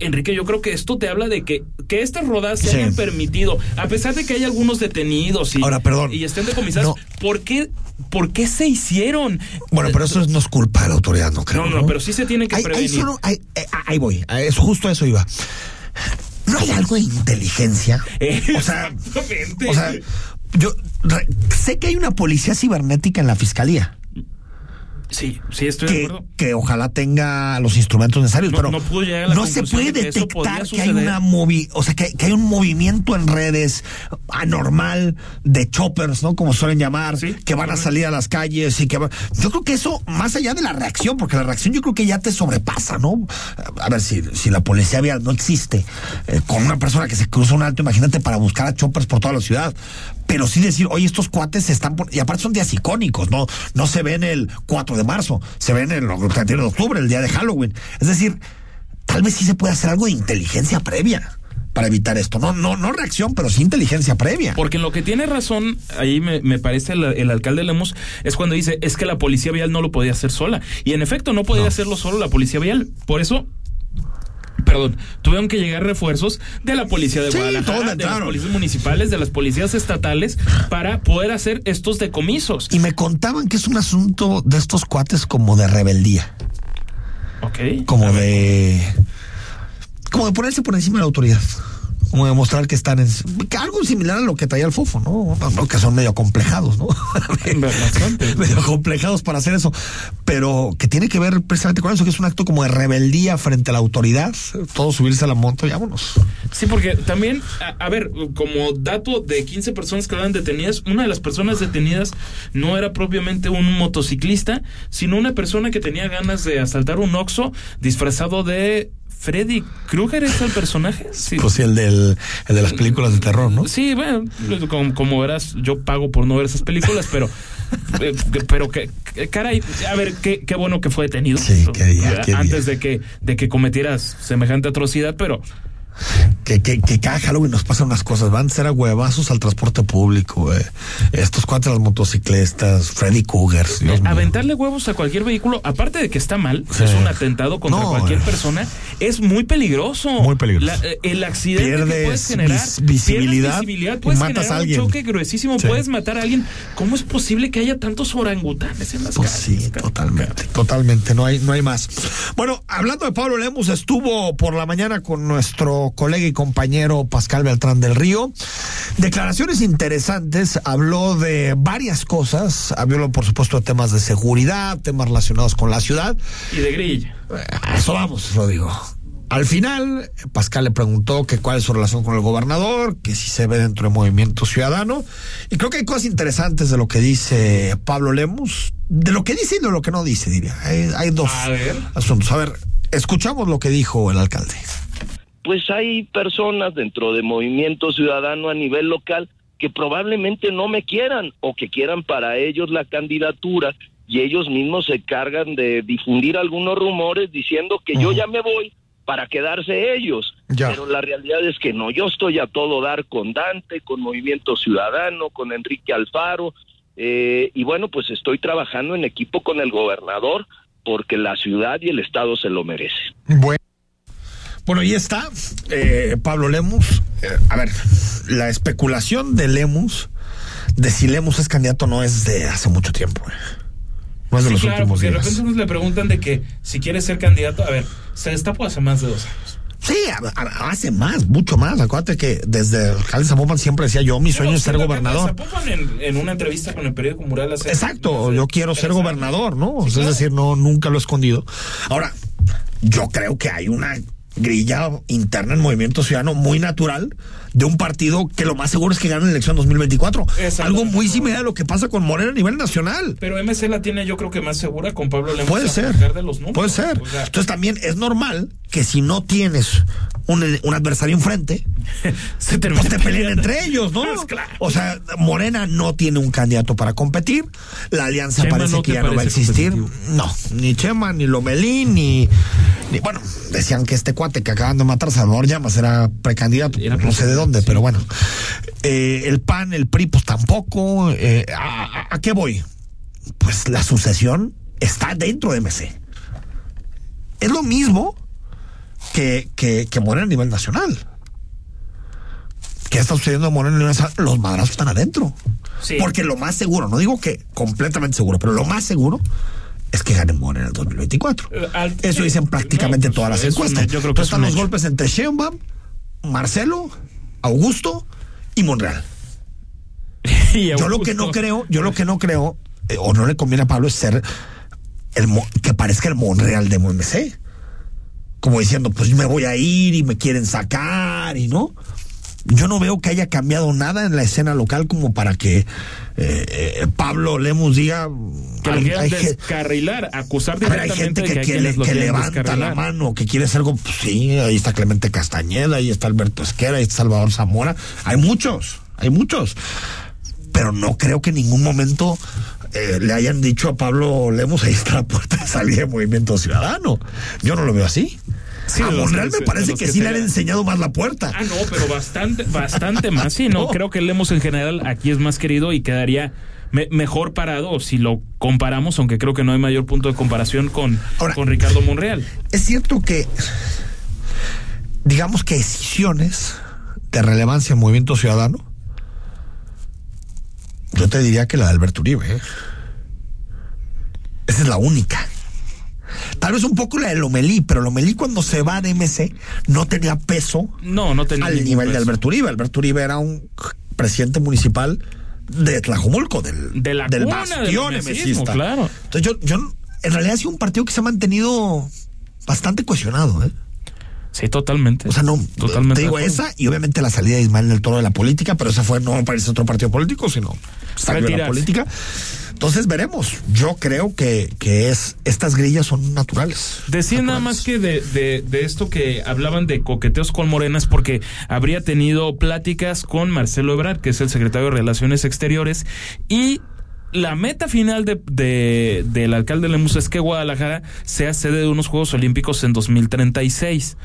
Enrique, yo creo que esto te habla de que, que estas rodadas se Sí. hayan permitido, a pesar de que hay algunos detenidos y, Ahora, perdón. y estén decomisados, ¿por, qué, ¿por qué se hicieron? Bueno, pero eso no es culpa de la autoridad, no creo. No, no, pero sí se tiene que ahí prevenir. solo- eh, ahí voy, eh, es justo eso iba. ¿No hay algo de inteligencia? O sea, o sea, yo re- sé que hay una policía cibernética en la fiscalía. Sí, sí, estoy de que, acuerdo. que ojalá tenga los instrumentos necesarios, No- pero no pudo llegar a la no se puede de que detectar que hay una movi, o sea, que, que hay un movimiento en redes anormal de choppers, ¿no? Como suelen llamar, Sí, que van a salir a las calles y que va- yo creo que eso más allá de la reacción, porque la reacción yo creo que ya te sobrepasa, ¿no? A ver si si la policía vial no existe eh, con una persona que se cruza un alto, imagínate para buscar a choppers por toda la ciudad. Pero sí decir, oye, estos cuates se están... pon-", Y aparte son días icónicos, ¿no? No se ven el 4 de marzo, se ven el 31 de octubre, el día de Halloween. Es decir, tal vez sí se puede hacer algo de inteligencia previa para evitar esto. No, no, no reacción, pero sí inteligencia previa. Porque en lo que tiene razón, ahí me, me parece el, el alcalde Lemos, es cuando dice, es que la policía vial no lo podía hacer sola. Y en efecto, no podía hacerlo solo la policía vial. Por eso, perdón, tuvieron que llegar refuerzos de la policía de Sí, Guadalajara, de las policías municipales, de las policías estatales, para poder hacer estos decomisos. Y me contaban que es un asunto de estos cuates como de rebeldía, Ok. como de... como de ponerse por encima de la autoridad. Como demostrar que están en. algo similar a lo que traía el fofo, ¿no? Que son medio complejados, ¿no? Medio complejados para hacer eso. Pero que tiene que ver precisamente con eso, que es un acto como de rebeldía frente a la autoridad. Todos subirse a la moto y vámonos. Sí, porque también, a, a ver, como dato de 15 personas que eran detenidas, una de las personas detenidas no era propiamente un motociclista, sino una persona que tenía ganas de asaltar un Oxxo disfrazado de Freddy Krueger, ¿es el personaje? Sí. Pues sí, el, del, el de las películas de terror, ¿no? Sí, bueno, como, como verás, yo pago por no ver esas películas, pero eh, pero que, caray, a ver, qué, qué bueno que fue detenido. Sí, qué día, qué antes de que de que cometieras semejante atrocidad, pero Que, que, que cada Halloween nos pasan unas cosas. Van a ser a huevazos al transporte público. eh. Estos cuatro las motocicletas, Freddy. Dios mío. aventarle huevos a cualquier vehículo, aparte de que está mal, Sí. es un atentado contra No, cualquier eh. persona, es muy peligroso. Muy peligroso. La- eh, el accidente que Pierdes puedes generar, vis- visibilidad visibilidad, puedes matas generar a alguien. un choque gruesísimo, Sí. puedes matar a alguien. ¿Cómo es posible que haya tantos orangutanes en las Pues calles? sí, totalmente, totalmente, no hay, no hay más. Bueno, hablando de Pablo Lemus, estuvo por la mañana con nuestro colega y compañero Pascal Beltrán del Río. Declaraciones interesantes, habló de varias cosas, habló por supuesto de temas de seguridad, temas relacionados con la ciudad. Y de grilla. A eso vamos, lo digo. Al final, Pascal le preguntó que cuál es su relación con el gobernador, que si se ve dentro del movimiento ciudadano. Y creo que hay cosas interesantes de lo que dice Pablo Lemus, de lo que dice y de lo que no dice, diría. Hay, hay dos A asuntos. A ver, escuchamos lo que dijo el alcalde. Pues hay personas dentro de Movimiento Ciudadano a nivel local que probablemente no me quieran o que quieran para ellos la candidatura y ellos mismos se cargan de difundir algunos rumores diciendo que yo ya me voy para quedarse ellos. Ya. Pero la realidad es que no, yo estoy a todo dar con Dante, con Movimiento Ciudadano, con Enrique Alfaro, eh, y bueno, pues estoy trabajando en equipo con el gobernador porque la ciudad y el Estado se lo merecen. Bueno. Bueno, ahí está eh, Pablo Lemus. Eh, a ver, la especulación de Lemus, de si Lemus es candidato, no es de hace mucho tiempo. eh. No es de Sí, los claro, últimos porque de días. repente nos le preguntan de que si quiere ser candidato, a ver, Se destapó hace más de dos años. Sí, hace más, mucho más. Acuérdate que desde el alcalde Zapopan siempre decía yo, mi sueño es ser gobernador. Zapopan en, en una entrevista con el periódico Mural hace- Exacto, yo quiero ser gobernador, ¿no? Sí, es claro. decir, no, nunca lo he escondido. Ahora, yo creo que hay una grilla interna en Movimiento Ciudadano muy natural de un partido que lo más seguro es que gane la elección 2024. Exacto. Algo muy similar a lo que pasa con Morena a nivel nacional. Pero MC la tiene yo creo que más segura con Pablo Lemos. Puede ser. De los números. Puede ser. O sea, Entonces también es normal que si no tienes un, un adversario enfrente, se pues te peleen entre ellos, ¿no? Pues claro. O sea, Morena no tiene un candidato para competir. La alianza Chema parece no que te ya no va a existir. No, ni Chema, ni Lomelí, ni, ni- Bueno, decían que este cuate que acaban de matar, Salvador Llamas, era precandidato. Era no sé de dónde, pero bueno. Eh, el PAN, el PRI, pues tampoco. Eh, ¿a, a- a qué voy? Pues la sucesión está dentro de MC. Es lo mismo que, que, que Morena a nivel nacional. ¿Qué está sucediendo en Morena a nivel nacional? Los madrazos están adentro. Sí. Porque lo más seguro, no digo que completamente seguro, pero lo más seguro es que ganen Morena en el 2024. Eh, al- Eso dicen prácticamente No, pues, todas las encuestas. yo creo que Entonces están los hecho. golpes entre Sheinbaum, Marcelo, Augusto y Monreal. y Yo lo que no creo, yo lo que no creo, eh, o no le conviene a Pablo, es ser el que parezca el Monreal de MC. Como diciendo, pues me voy a ir y me quieren sacar y no. Yo no veo que haya cambiado nada en la escena local como para que eh, eh, Pablo Lemos diga Que hay- descarrilar, acusar ver, hay directamente gente de que, que, hay que le- levanta la mano, que quiere hacer algo. Pues sí, ahí está Clemente Castañeda, ahí está Alberto Esquera, ahí está Salvador Zamora. Hay muchos, hay muchos. Pero no creo que en ningún momento eh, le hayan dicho a Pablo Lemos, ahí está la puerta de salida de Movimiento Ciudadano. Yo no lo veo así. Sí, a Monreal me parece que, que sí le han enseñado más la puerta. Ah, no, pero bastante, bastante más. Sí, no, No. creo que Lemos en general aquí es más querido y quedaría me- mejor parado si lo comparamos, aunque creo que no hay mayor punto de comparación con, Ahora- con Ricardo Monreal. Es cierto que, digamos que decisiones de relevancia en Movimiento Ciudadano, yo te diría que la de Alberto Uribe. ¿eh? Esa es la única. Tal vez un poco la de Lomelí, pero Lomelí cuando se va de MC no tenía peso No, no tenía al nivel de. Alberto Uribe. Alberto Uribe era un presidente municipal de Tlajomulco, del, De la del bastión del claro. Entonces yo, yo en realidad ha sido un partido que se ha mantenido bastante cohesionado, ¿eh? Sí, totalmente. O sea, no, totalmente. te digo esa y obviamente la salida de Ismael del Toro de la política, pero esa fue no parece otro partido político, sino salió de la política. Entonces veremos. Yo creo que, que es estas grillas son naturales. Decían nada más que de, de, de esto que hablaban de coqueteos con Morena es porque habría tenido pláticas con Marcelo Ebrard, que es el secretario de Relaciones Exteriores, y la meta final de, de- del alcalde Lemus es que Guadalajara sea sede de unos Juegos Olímpicos en 2036.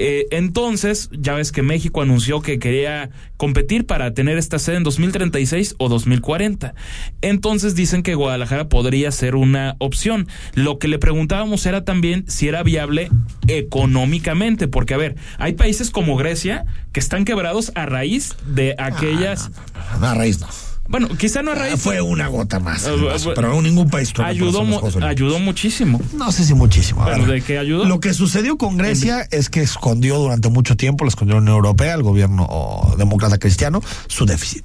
Eh, entonces, ya ves que México anunció que quería competir para tener esta sede en 2036 o 2040. Entonces dicen que Guadalajara podría ser una opción. Lo que le preguntábamos era también si era viable económicamente, porque a ver, hay países como Grecia que están quebrados a raíz de aquellas... No, a raíz no. Bueno, quizá no a raíz. Fue una gota más. Ah, en vaso, pero ningún país tuvo ayudó, mu- ayudó muchísimo. No sé si muchísimo. Lo que sucedió con Grecia es que escondió durante mucho tiempo, la escondió la Unión Europea, el gobierno demócrata cristiano, su déficit.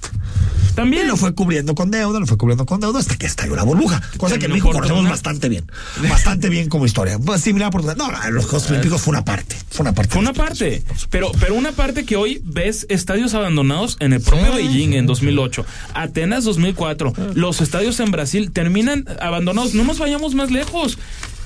También Y lo fue cubriendo con deuda, lo fue cubriendo con deuda hasta que estalló la burbuja. Cosa que en México conocemos bastante bien. Bastante bien como historia. Pues, similar por No, los Juegos Olímpicos fue una parte. Fue una parte. Fue una parte, pero, pero una parte que hoy ves estadios abandonados en el propio Beijing en 2008, Atenas 2004, los estadios en Brasil terminan abandonados. No nos vayamos más lejos.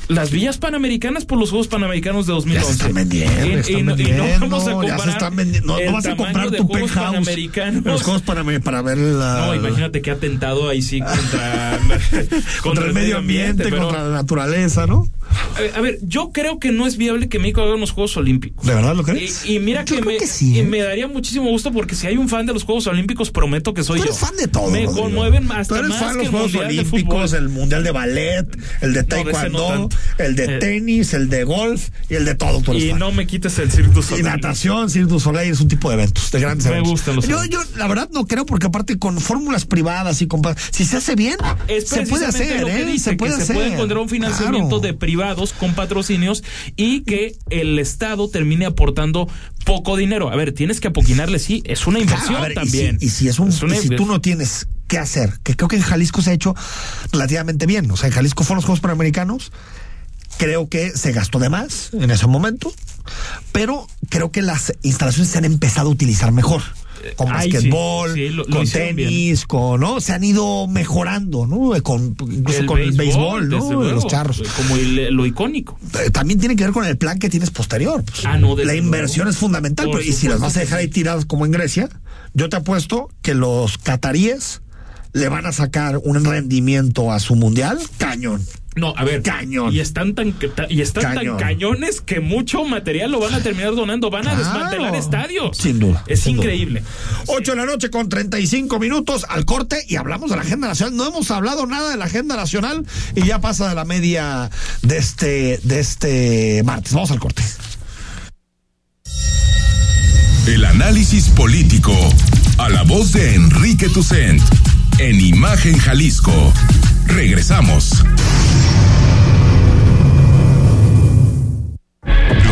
Las villas panamericanas por los Juegos Panamericanos de 2011. Ya se están vendiendo, Y- están y, no- y vendiendo, no vamos a ya comparar se están vendiendo. No, no vas a comprar tu Juegos. Panamericanos. Los Juegos Panamericanos para ver la. No, imagínate qué atentado ahí sí contra, contra el medio ambiente, pero- contra la naturaleza, ¿no? a ver, a ver, yo creo que no es viable que México haga unos Juegos Olímpicos. ¿De verdad lo crees? Y, y mira Yo que, me, que sí, y ¿eh? me daría muchísimo gusto porque si hay un fan de los Juegos Olímpicos, prometo que soy Tú yo. eres fan de todo. Me Rodrigo. conmueven Tú hasta eres más fan de los Juegos Olímpicos, el Mundial de Ballet, el de No, no Taekwondo, tanto. El de Eh, tenis, el de golf y el de todo. tú Y no me quites el Cirque du Y Soleil. natación, Cirque du Soleil es un tipo de eventos, de grandes Me eventos. gustan los yo, la verdad, no creo, porque aparte con fórmulas privadas y con. Si se hace bien, Es se puede hacer, lo que ¿eh? dice, se puede que hacer. se puede encontrar un financiamiento Claro. de privados con patrocinios y que el Estado termine aportando poco dinero. A ver, tienes que apoquinarle, sí, es una inversión Claro, y también. si- Y si, es un, Es una y si tú no tienes qué hacer, que creo que en Jalisco se ha hecho relativamente bien. O sea, en Jalisco fueron los Juegos Panamericanos. Creo que se gastó de más en ese momento, pero creo que las instalaciones se han empezado a utilizar mejor. Con Ay, basquetbol, sí, lo- lo con tenis, con, ¿no? Se han ido mejorando, ¿no? Con, incluso con el béisbol, ¿no? luego, los charros. Como el- lo icónico. Eh, También tiene que ver con el plan que tienes posterior. pues. Ah, no, la inversión luego. es fundamental, Por pero y si las vas a dejar ahí tiradas como en Grecia, yo te apuesto que los cataríes le van a sacar un rendimiento a su mundial cañón. No, a ver. Cañón. Y están tan y están Cañón. tan cañones que mucho material lo van a terminar donando, van a Claro. desmantelar estadios. Sin duda. Es sin duda. increíble. 8 de la noche con 35 minutos al corte y hablamos de la agenda nacional. No hemos hablado nada de la agenda nacional y ya pasa de la media de este, de este martes. Vamos al corte. El análisis político a la voz de Enrique Tucent en Imagen Jalisco. Regresamos.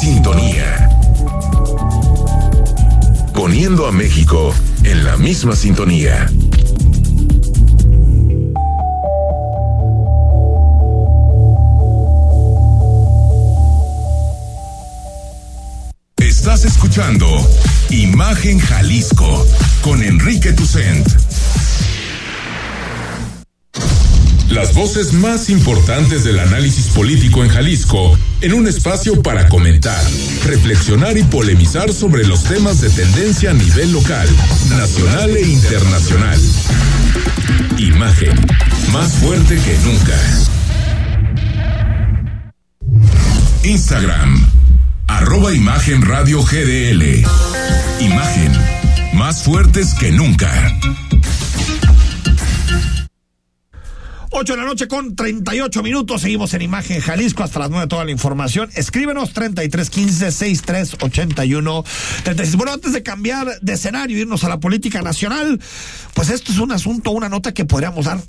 Sintonía. Poniendo a México en la misma sintonía. Estás escuchando Imagen Jalisco con Enrique Tucent. Las voces más importantes del análisis político en Jalisco en un espacio para comentar, reflexionar y polemizar sobre los temas de tendencia a nivel local, nacional e internacional. Imagen, más fuerte que nunca. Instagram, arroba Imagen Radio GDL. Imagen, más fuertes que nunca. 8 de la noche con 38 minutos. Seguimos en Imagen Jalisco hasta las 9 toda la información. Escríbenos 3315 6381 36. Bueno, antes de cambiar de escenario, irnos a la política nacional, pues esto es un asunto, una nota que podríamos dar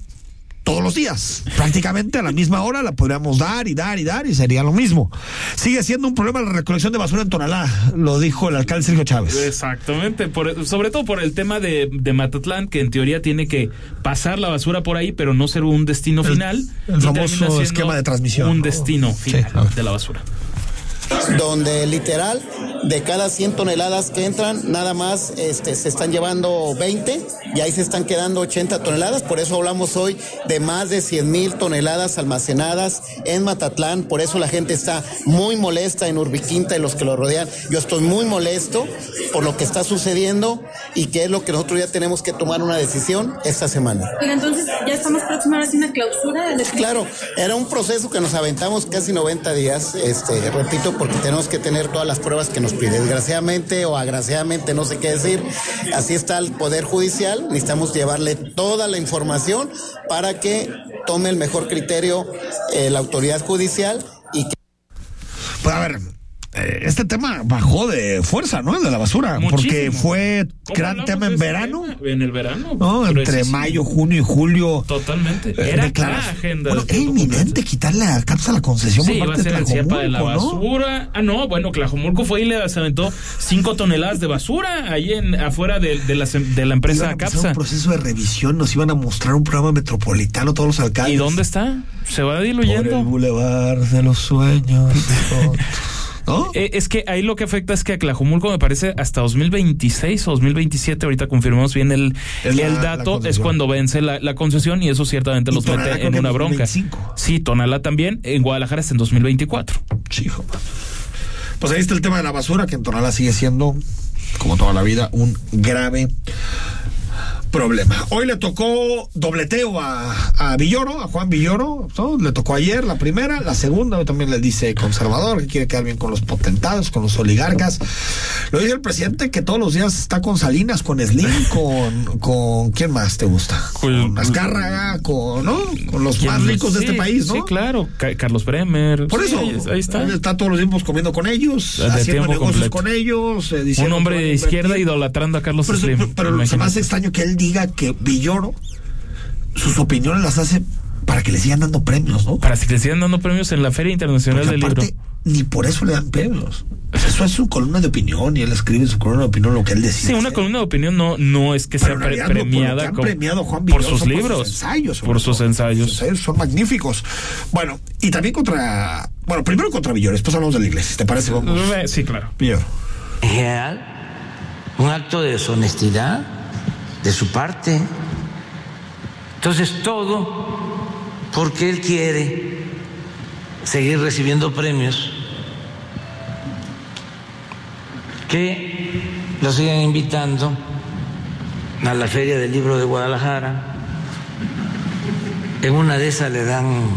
todos los días. Prácticamente a la misma hora la podríamos dar y dar y dar y sería lo mismo. Sigue siendo un problema la recolección de basura en Tonalá, lo dijo el alcalde Sergio Chávez. Exactamente, por- sobre todo por el tema de, de Matatlán, que en teoría tiene que pasar la basura por ahí, pero no ser un destino El- final. el famoso esquema de transmisión, Un ¿no? destino final de la basura. Donde literal de cada 100 toneladas que entran, nada más este, se están llevando 20 y ahí se están quedando 80 toneladas. Por eso hablamos hoy de más de 100 mil toneladas almacenadas en Matatlán. Por eso la gente está muy molesta en Urbiquinta y los que lo rodean. Yo estoy muy molesto por lo que está sucediendo y que es lo que nosotros ya tenemos que tomar una decisión esta semana. Pero entonces ya estamos próximos a una clausura del Claro, era un proceso que nos aventamos casi 90 días, este, repito, porque tenemos que tener todas las pruebas que nos pide. Desgraciadamente o agraciadamente, no sé qué decir, así está el Poder Judicial, necesitamos llevarle toda la información para que tome el mejor criterio eh, la autoridad judicial y que... Pues a ver, este tema bajó de fuerza, ¿no? El de la basura, porque fue ¿Cómo gran tema en verano. tema? En el verano. ¿no? Entre mayo, junio y julio. Totalmente. Eh, Era declaras- la agenda. Bueno, era inminente quitarle a CAPSA la concesión Sí, por iba a ser de el CIEPA de la Tlajomulco, ¿no? basura. Ah, no, bueno, Tlajomulco fue y le se aventó cinco toneladas de basura ahí en, afuera de, de la, de la empresa Iban a CAPSA. un proceso de revisión, nos iban a mostrar un programa metropolitano todos los alcaldes. ¿Y dónde está? Se va Por el diluyendo. bulevar de los sueños. ¿No? Eh, es que ahí lo que afecta es que a Tlajomulco me parece hasta 2026 o 2027, ahorita confirmamos bien el, el dato, es cuando vence la, la concesión y eso ciertamente Y los Tonalá mete en una bronca. 2025. Sí, Tonalá también, en Guadalajara es en 2024. Chijo. Pues ahí está el tema de la basura, que en Tonalá sigue siendo, como toda la vida, un grave problema. Hoy le tocó dobleteo a, a Villoro, a Juan Villoro, ¿no? le tocó ayer la primera, la segunda, hoy también le dice conservador, que quiere quedar bien con los potentados, con los oligarcas. Lo dice el presidente que todos los días está con Salinas, con Slim, con, con ¿quién más te gusta? Con Azcárraga, con, ¿no? Con los más ricos de este país, ¿no? Sí, claro. Ca- Carlos Bremer. Por eso, ahí, ahí está. Él está todos los tiempos comiendo con ellos, De haciendo negocios completo. con ellos. eh, Un diciendo hombre van a de izquierda idolatrando a Carlos Pero, Slim. pero me imagínate. hace extraño que él diga que Villoro sus opiniones las hace para que le sigan dando premios, ¿no? Para que le sigan dando premios en la Feria Internacional Porque del Libro. aparte, ni por eso le dan premios. Eso es su columna de opinión y él escribe en su columna de opinión lo que él decide. Sí, una columna de opinión no, no es que Pero sea pre- premiada han premiado Juan por sus libros, por sus ensayos. por sus ensayos. Sus ensayos son magníficos. Bueno, y también contra. Bueno, primero contra Villoro, después hablamos de la iglesia. ¿Te parece? Vamos. Sí, claro. Villoro. En general, un acto de deshonestidad de su parte. Entonces, todo porque él quiere seguir recibiendo premios que lo sigan invitando a la Feria del Libro de Guadalajara. En una de esas le dan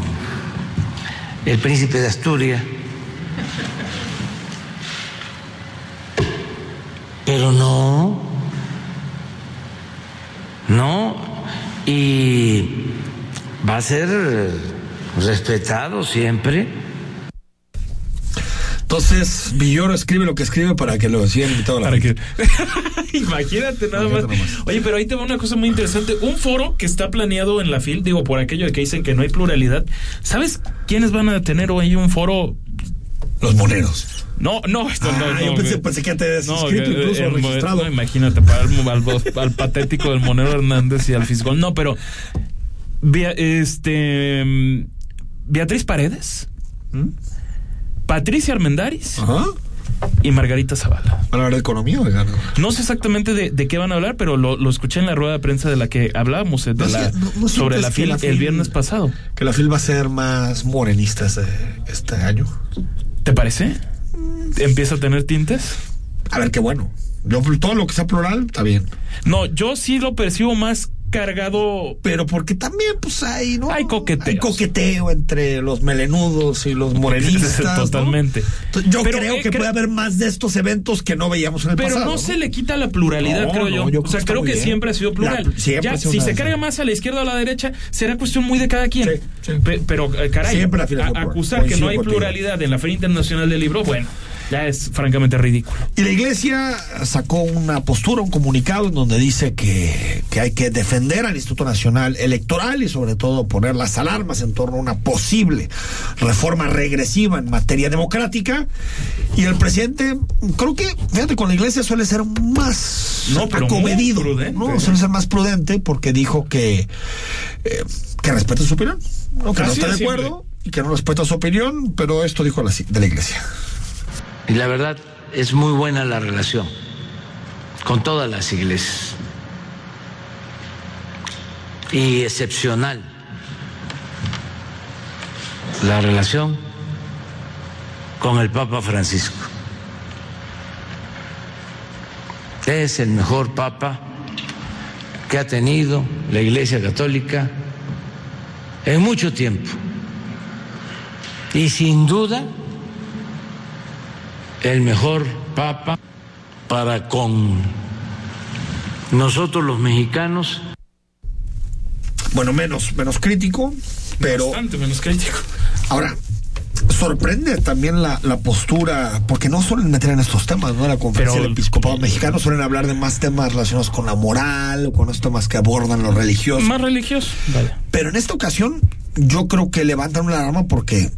el príncipe de Asturias. Pero no, no, y va a ser respetado siempre. Entonces, Villoro escribe lo que escribe para que lo sigan invitado a la Para. Imagínate nada más. Oye, pero ahí te va una cosa muy interesante. Un foro que está planeado en la FIL, digo, por aquello de que dicen que no hay pluralidad. ¿Sabes quiénes van a tener hoy un foro? Los moneros. No, no, esto no, Ah, no, yo pensé, pensé que te no, que- incluso el mo- registrado. no, imagínate, para el, al, al patético del Monero Hernández y al fiscal. No, pero este mm, Beatriz Paredes, Patricia Armendáriz y Margarita Zavala. ¿Van a hablar de economía o de gano? No sé exactamente de, de qué van a hablar, pero lo, lo escuché en la rueda de prensa de la que hablábamos, eh, de la, sobre la FIL la el viernes pasado. Que la FIL va a ser más morenista este, este año. ¿Te parece? ¿Empieza a tener tintes? A ver, qué bueno. Yo, todo lo que sea plural, está bien. No, yo sí lo percibo más cargado. Pero porque también, pues hay, ¿no? Hay coqueteo. Hay coqueteo entre los melenudos y los morenistas. Totalmente. Yo Pero, creo eh, que cre- puede haber más de estos eventos que no veíamos en el Pero pasado. no, se le quita la pluralidad, No, creo yo. yo o sea, creo que bien. siempre ha sido plural. La- siempre Ya, ha sido si se carga más a la izquierda o a la derecha, será cuestión muy de cada quien. Pe- pero, eh, caray, Siempre la a- acusar que no hay pluralidad en la Feria Internacional del Libro, bueno, ya es francamente ridículo. Y la iglesia sacó una postura, un comunicado en donde dice que, que hay que defender al Instituto Nacional Electoral y sobre todo poner las alarmas en torno a una posible reforma regresiva en materia democrática. Y el presidente, creo que, fíjate, con la iglesia suele ser más No, pero acomedido, prudente. ¿no? Suele ser más prudente porque dijo que, eh, que respeta su opinión, ¿no? que no está de acuerdo y que no respeta su opinión, pero esto dijo la- de la iglesia. Y la verdad es muy buena la relación con todas las iglesias. Y excepcional la relación con el Papa Francisco. Es el mejor Papa que ha tenido la Iglesia Católica en mucho tiempo. Y sin duda el mejor papa para con nosotros los mexicanos. Bueno, menos, menos crítico. pero Bastante menos crítico. ahora sorprende también la, la postura, porque no suelen meter en estos temas, ¿no? La conferencia Pero- del episcopado mexicano suelen hablar de más temas relacionados con la moral, o con los temas que abordan los religiosos. Más religioso. Vale. Pero en esta ocasión, yo creo que levantan una alarma porque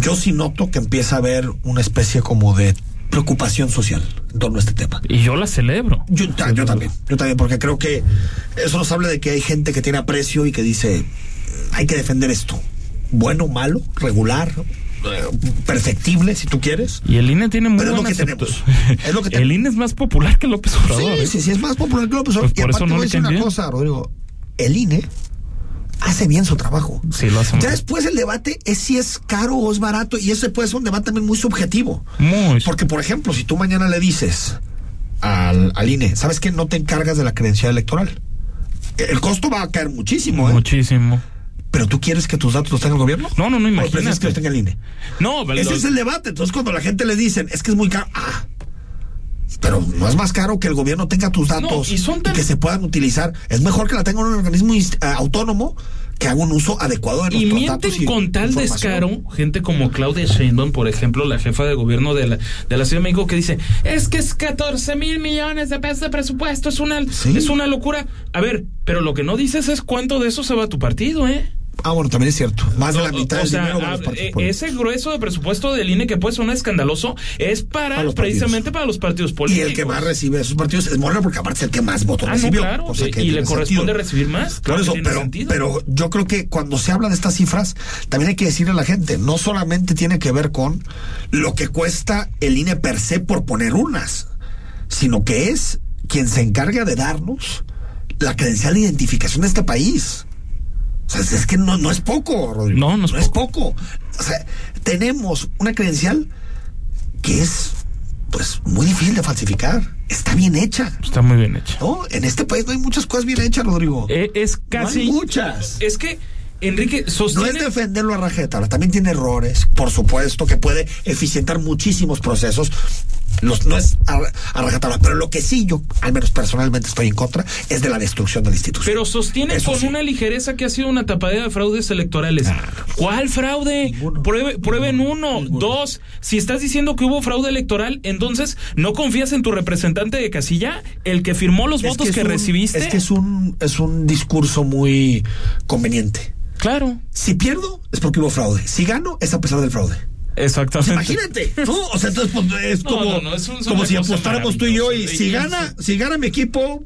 yo sí noto que empieza a haber una especie como de preocupación social en torno a este tema. Y yo la celebro. Yo, ta- yo también, yo también, porque creo que eso nos habla de que hay gente que tiene aprecio y que dice, hay que defender esto. Bueno, malo, regular, eh, perfectible, si tú quieres. Y el INE tiene muy Pero es lo que tenemos. Es lo que El INE es más popular que López Obrador. Sí, ¿eh? sí, sí, es más popular que López Obrador. Pues y por eso aparte no voy a decir una cosa, Rodrigo. El INE hace bien su trabajo. Sí, lo hace Ya bien. después el debate es si es caro o es barato y ese puede ser un debate también muy subjetivo. Muy. Porque, por ejemplo, si tú mañana le dices al, al INE, ¿sabes qué? No te encargas de la credencial electoral. El costo va a caer muchísimo, ¿eh? Muchísimo. Pero tú quieres que tus datos los tenga el gobierno? No, no, no, ¿O prefieres que imagínate. los tenga el INE? No, pero Ese lo- es el debate. Entonces, cuando la gente le dicen, es que es muy caro, ah, pero no es más caro que el gobierno tenga tus datos y son tan- que se puedan utilizar. Es mejor que la tenga un organismo eh, autónomo que haga un uso adecuado de Y mienten datos y con tal descaro gente como Claudia Sheinbaum, por ejemplo, la jefa de gobierno de la, de la Ciudad de México, que dice, es que es 14 mil millones de pesos de presupuesto, es una, es una locura. A ver, pero lo que no dices es cuánto de eso se va a tu partido, ¿eh? Ah, bueno, también es cierto. Más de la mitad O del sea, dinero a ah, los partidos eh, ese grueso de presupuesto del INE que puede sonar escandaloso es para precisamente para los partidos Y políticos. el que más recibe de esos partidos es Morena, porque aparte es el que más votos Ah, no, claro. Que y le corresponde sentido. recibir más. Claro eso, pero, sentido. pero yo creo que cuando se habla de estas cifras, también hay que decirle a la gente, no solamente tiene que ver con lo que cuesta el INE per se por poner urnas, sino que es quien se encarga de darnos la credencial de identificación de este país. O sea, es es que no, no es poco, Rodrigo. No, no es poco. O sea, tenemos una credencial que es pues muy difícil de falsificar. Está bien hecha. Está muy bien hecha. No, en este país no hay muchas cosas bien hechas, Rodrigo. Eh, es No casi. hay muchas. Es que, Enrique, No sostiene. es defenderlo a raja de tabla, también tiene errores, por supuesto, que puede eficientar muchísimos procesos. Los, no es a, a rajatabla, pero lo que sí yo, al menos personalmente, estoy en contra es de la destrucción de la institución. Pero sostiene Eso con sí. una ligereza que ha sido una tapadera de fraudes electorales. ¿Cuál fraude? Pruebe- prueben uno, dos. Si estás diciendo que hubo fraude electoral, entonces no confías en tu representante de casilla, el que firmó los Es votos es que, un- recibiste. Es que es un, es un discurso muy conveniente. Claro. Si pierdo, es porque hubo fraude. Si gano, es a pesar del fraude. Exactamente. Imagínate, ¿no? O sea, entonces pues, es No, como, no, no, es un- es como si apostáramos tú y yo y si gana, si gana mi equipo,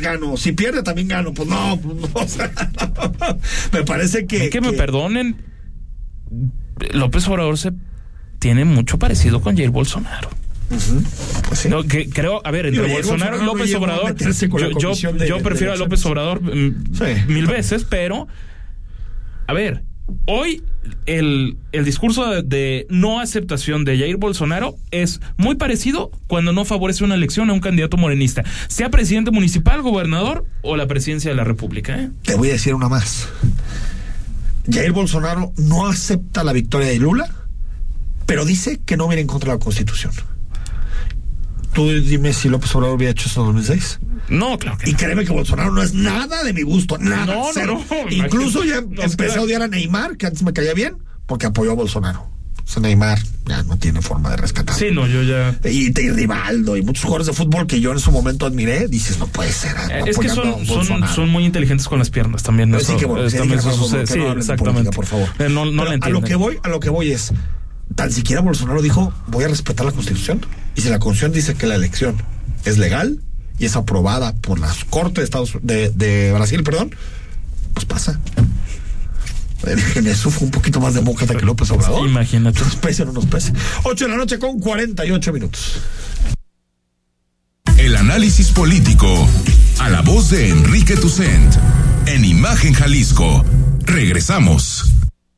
gano. Si pierde, también gano. Pues no, pues no. O sea, me parece que. que me perdonen. López Obrador se tiene mucho parecido con Jair Bolsonaro. No, que creo, a ver, entre Pues Digo, Bolsonaro y Bolsonaro no López Obrador, yo, yo- Comisión de- yo de prefiero a. López Obrador mm, Sí. mil veces, pero a ver, hoy el, el discurso de, no aceptación de Jair Bolsonaro es muy parecido cuando no favorece una elección a un candidato morenista, sea presidente municipal, gobernador o la presidencia de la República. ¿eh? Te voy a decir una más. Jair Bolsonaro no acepta la victoria de Lula, pero dice que no viene en contra de la Constitución. Tú dime si López Obrador hubiera hecho eso en 2006. No, claro que Y créeme que Bolsonaro no es nada de mi gusto, nada. No, no, cero. no, Incluso ya empecé queda- a odiar a Neymar, que antes me caía bien, porque apoyó a Bolsonaro. O sea, Neymar ya no tiene forma de rescatar. Sí, no, yo ya. Y, y Rivaldo y muchos jugadores de fútbol que yo en su momento admiré, dices, no puede ser. Eh, Es que son, muy inteligentes con las piernas también. Eso, sí, que bueno, eh, también eso sucede. exactamente. política, por favor. Eh, no no Pero a lo que voy, a lo que voy es, tan siquiera Bolsonaro dijo, voy a respetar la Constitución. Y si la Constitución dice que la elección es legal y es aprobada por las Cortes de Estados de, de Brasil, perdón, pues pasa. En eso fue un poquito más demócrata que López Obrador. Imagínate. Nos pese o no nos pese. 8 de la noche con 48 minutos. El análisis político. A la voz de Enrique Tucent. En Imagen Jalisco. Regresamos.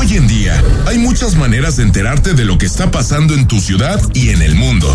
Hoy en día hay muchas maneras de enterarte de lo que está pasando en tu ciudad y en el mundo.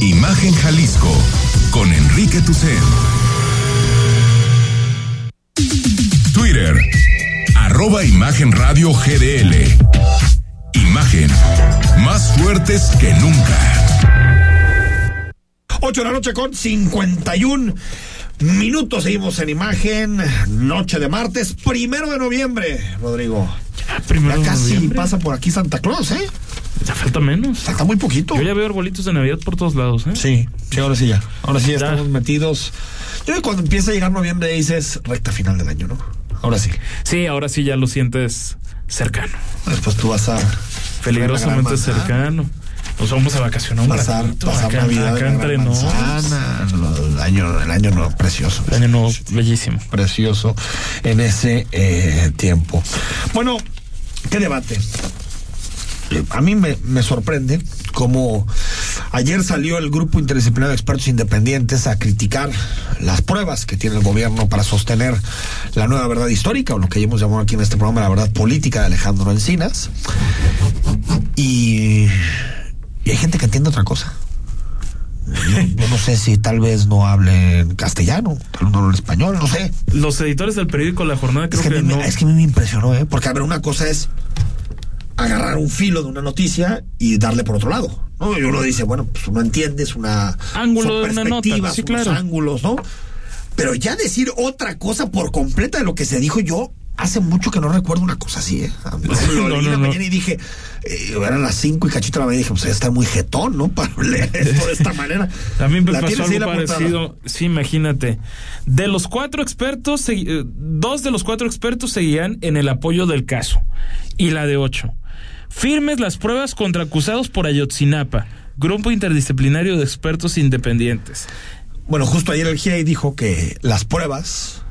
Imagen Jalisco con Enrique Tucen. Twitter, arroba Imagen Radio GDL. Imagen, más fuertes que nunca. 8 de la noche con 51 minutos. Seguimos en imagen. Noche de martes, primero de noviembre, Rodrigo. Ya, primero Ya de casi noviembre. pasa por aquí Santa Claus, ¿eh? Ya falta menos. Falta muy poquito. Yo ya veo arbolitos de Navidad por todos lados, ¿eh? Sí, sí, ahora sí ya. Ahora sí ya estamos metidos. Yo creo que cuando empieza a llegar noviembre dices recta final del año, ¿no? Ahora sí. Sí, ahora sí ya lo sientes cercano. Después tú vas a. Peligrosamente cercano. Nos vamos a vacacionar un Pasar, ratito, pasar acá, Navidad acá entre. Manzana, el año, el año nuevo, precioso. El año nuevo, bellísimo. Precioso en ese eh, tiempo. Bueno, ¿qué debate? A mí me, me sorprende cómo ayer salió el grupo interdisciplinario de expertos independientes a criticar las pruebas que tiene el gobierno para sostener la nueva verdad histórica, o lo que hemos llamado aquí en este programa la verdad política de Alejandro Encinas. Y, y hay gente que entiende otra cosa. Yo, yo no sé si tal vez no hable en castellano, tal vez no hable español, no sé. Los editores del periódico La Jornada creo Es que, que, a mí, me- no. es que a mí me impresionó, ¿eh? Porque, a ver, una cosa es agarrar un filo de una noticia y darle por otro lado. ¿no? Y uno dice, bueno, pues uno entiende, es una. Ángulo son de una nota, sí, unos claro. ángulos, ¿no? Pero ya decir otra cosa por completa de lo que se dijo yo. Hace mucho que no recuerdo una cosa así, ¿eh? Lo No, leí en no, la no. mañana y dije, eh, eran las cinco y cachito de la mañana y dije, pues ya está muy jetón, ¿no? Para leer esto de esta manera. También me ¿La pasó algo portada? parecido. Sí, imagínate. De los cuatro expertos, eh, dos de los cuatro expertos seguían en el apoyo del caso. Y la de ocho. Firmes las pruebas contra acusados por Ayotzinapa. Grupo interdisciplinario de expertos independientes. Bueno, justo ayer el GIEI dijo que las pruebas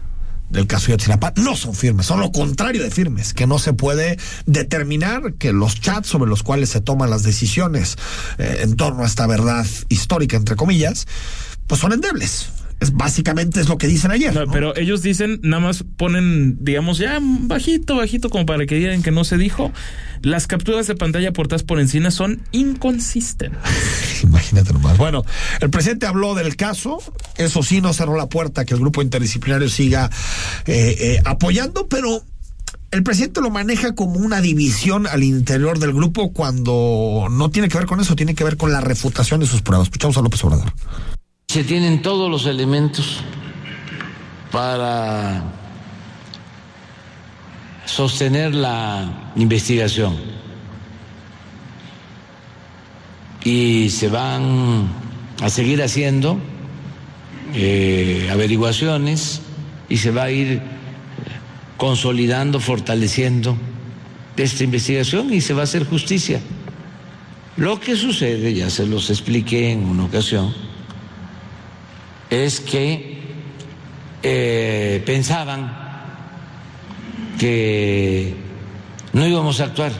del caso de Ayotzinapa no son firmes, son lo contrario de firmes, que no se puede determinar que los chats sobre los cuales se toman las decisiones eh, en torno a esta verdad histórica, entre comillas, pues son endebles. Es básicamente es lo que dicen ayer. No, ¿no? Pero ellos dicen, nada más ponen, digamos, ya bajito, bajito, como para que digan que no se dijo. Las capturas de pantalla portadas por encina son inconsistentes. Imagínate nomás. Bueno, el presidente habló del caso, eso sí, no cerró la puerta que el grupo interdisciplinario siga eh, eh, apoyando, pero el presidente lo maneja como una división al interior del grupo cuando no tiene que ver con eso, tiene que ver con la refutación de sus pruebas. Escuchamos a López Obrador. Se tienen todos los elementos para sostener la investigación y se van a seguir haciendo eh, averiguaciones y se va a ir consolidando, fortaleciendo esta investigación y se va a hacer justicia. Lo que sucede, ya se los expliqué en una ocasión, es que eh, pensaban que no íbamos a actuar,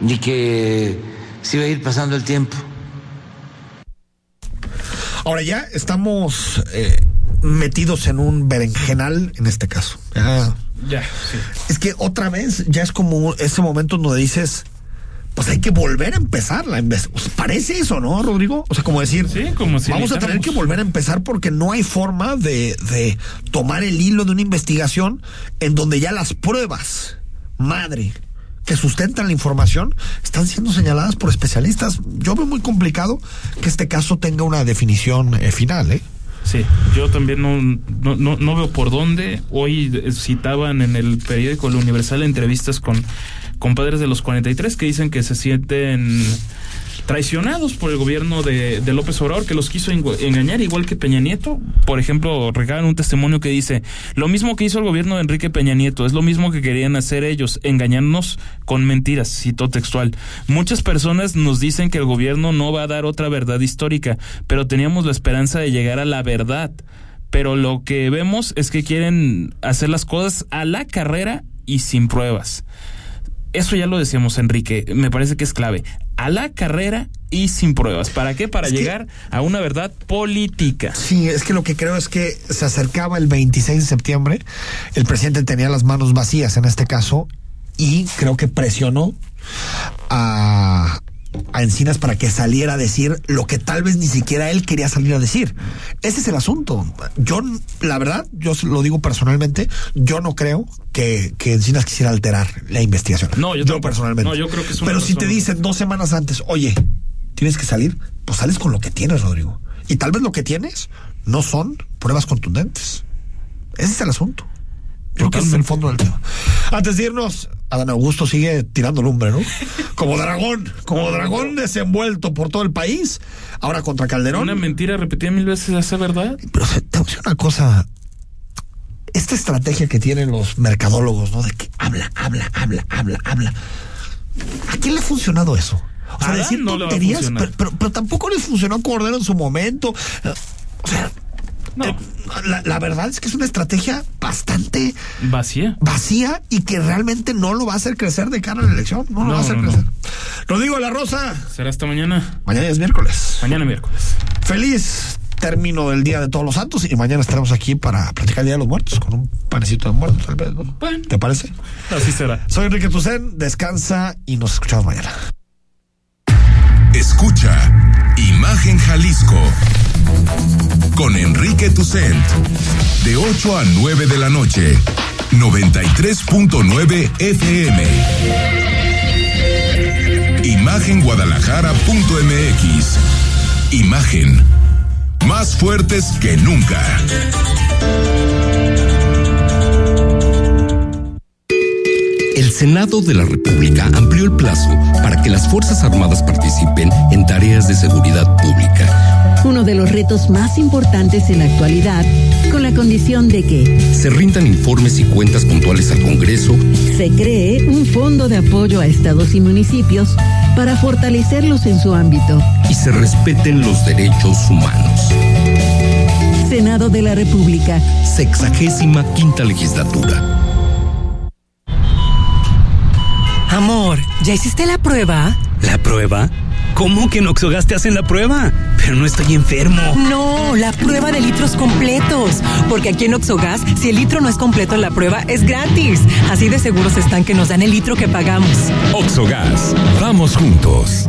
ni que se iba a ir pasando el tiempo. Ahora ya estamos eh, metidos en un berenjenal en este caso. Ya, Ya, sí. Es que otra vez ya es como ese momento donde dices, pues hay que volver a empezar la Parece eso, ¿no, Rodrigo? O sea, como decir, Sí, como si vamos a tener que volver a empezar porque no hay forma de, de tomar el hilo de una investigación en donde ya las pruebas, madre, que sustentan la información, están siendo señaladas por especialistas. Yo veo muy complicado que este caso tenga una definición eh, final, ¿eh? Sí, yo también no, no, no, no veo por dónde. Hoy citaban en el periódico El Universal entrevistas con, con padres de los 43 que dicen que se sienten traicionados por el gobierno de, López Obrador, que los quiso engañar, igual que Peña Nieto. Por ejemplo, regalan un testimonio que dice, lo mismo que hizo el gobierno de Enrique Peña Nieto, es lo mismo que querían hacer ellos, engañarnos con mentiras, citó textual. Muchas personas nos dicen que el gobierno no va a dar otra verdad histórica, pero teníamos la esperanza de llegar a la verdad. Pero lo que vemos es que quieren hacer las cosas a la carrera y sin pruebas. Eso ya lo decíamos, Enrique. Me parece que es clave. A la carrera y sin pruebas. ¿Para qué? Para Es que- llegar a una verdad política. Sí, es que lo que creo es que se acercaba el 26 de septiembre, el presidente tenía las manos vacías en este caso y creo que presionó a, a Encinas para que saliera a decir lo que tal vez ni siquiera él quería salir a decir. Ese es el asunto. Yo, la verdad, yo lo digo personalmente, yo no creo que, que Encinas quisiera alterar la investigación. No, yo tampoco. personalmente. No, yo creo que es una Pero si te dicen dos semanas antes, oye, tienes que salir, pues sales con lo que tienes, Rodrigo. Y tal vez lo que tienes no son pruebas contundentes. Ese es el asunto. Creo que es el fondo del tema. Antes de irnos, Adán Augusto sigue tirando lumbre, ¿no? Como dragón, como dragón desenvuelto por todo el país. Ahora contra Calderón. Una mentira repetida mil veces hace verdad. Pero te voy a una cosa. Esta estrategia que tienen los mercadólogos, ¿no? De que habla, habla, habla, habla, habla. ¿A quién le ha funcionado eso? O sea, Adán decir no tonterías, pero, pero- pero tampoco les funcionó a Cordero en su momento. O sea, eh, la, la verdad es que es una estrategia bastante Vacía. vacía y que realmente no lo va a hacer crecer de cara a la elección. No, lo va a hacer no, no. crecer. Rodrigo La Rosa, Será hasta mañana. mañana es miércoles. Mañana miércoles. Feliz término del Día de Todos los Santos y mañana estaremos aquí para platicar el Día de los Muertos con un panecito de muertos, tal vez, ¿no? Bueno. ¿Te parece? Así será. Soy Enrique Tucen, descansa y nos escuchamos mañana. Escucha Imagen Jalisco con Enrique Tucent. De 8 a 9 de la noche. 93.9 FM Imagenguadalajara.mx Imagen. Más fuertes que nunca. El Senado de la República amplió el plazo para que las Fuerzas Armadas participen en tareas de seguridad pública. Uno de los retos más importantes en la actualidad, con la condición de que Se rindan informes y cuentas puntuales al Congreso se cree un fondo de apoyo a estados y municipios para fortalecerlos en su ámbito. y se respeten los derechos humanos. Senado de la República. Sexagésima quinta legislatura. Amor, ¿ya hiciste la prueba? ¿La prueba? ¿Cómo que en Oxogas te hacen la prueba? Pero no estoy enfermo. No, la prueba de litros completos. Porque aquí en Oxogas, si el litro no es completo en la prueba, es gratis. Así de seguros están que nos dan el litro que pagamos. Oxogas, vamos juntos.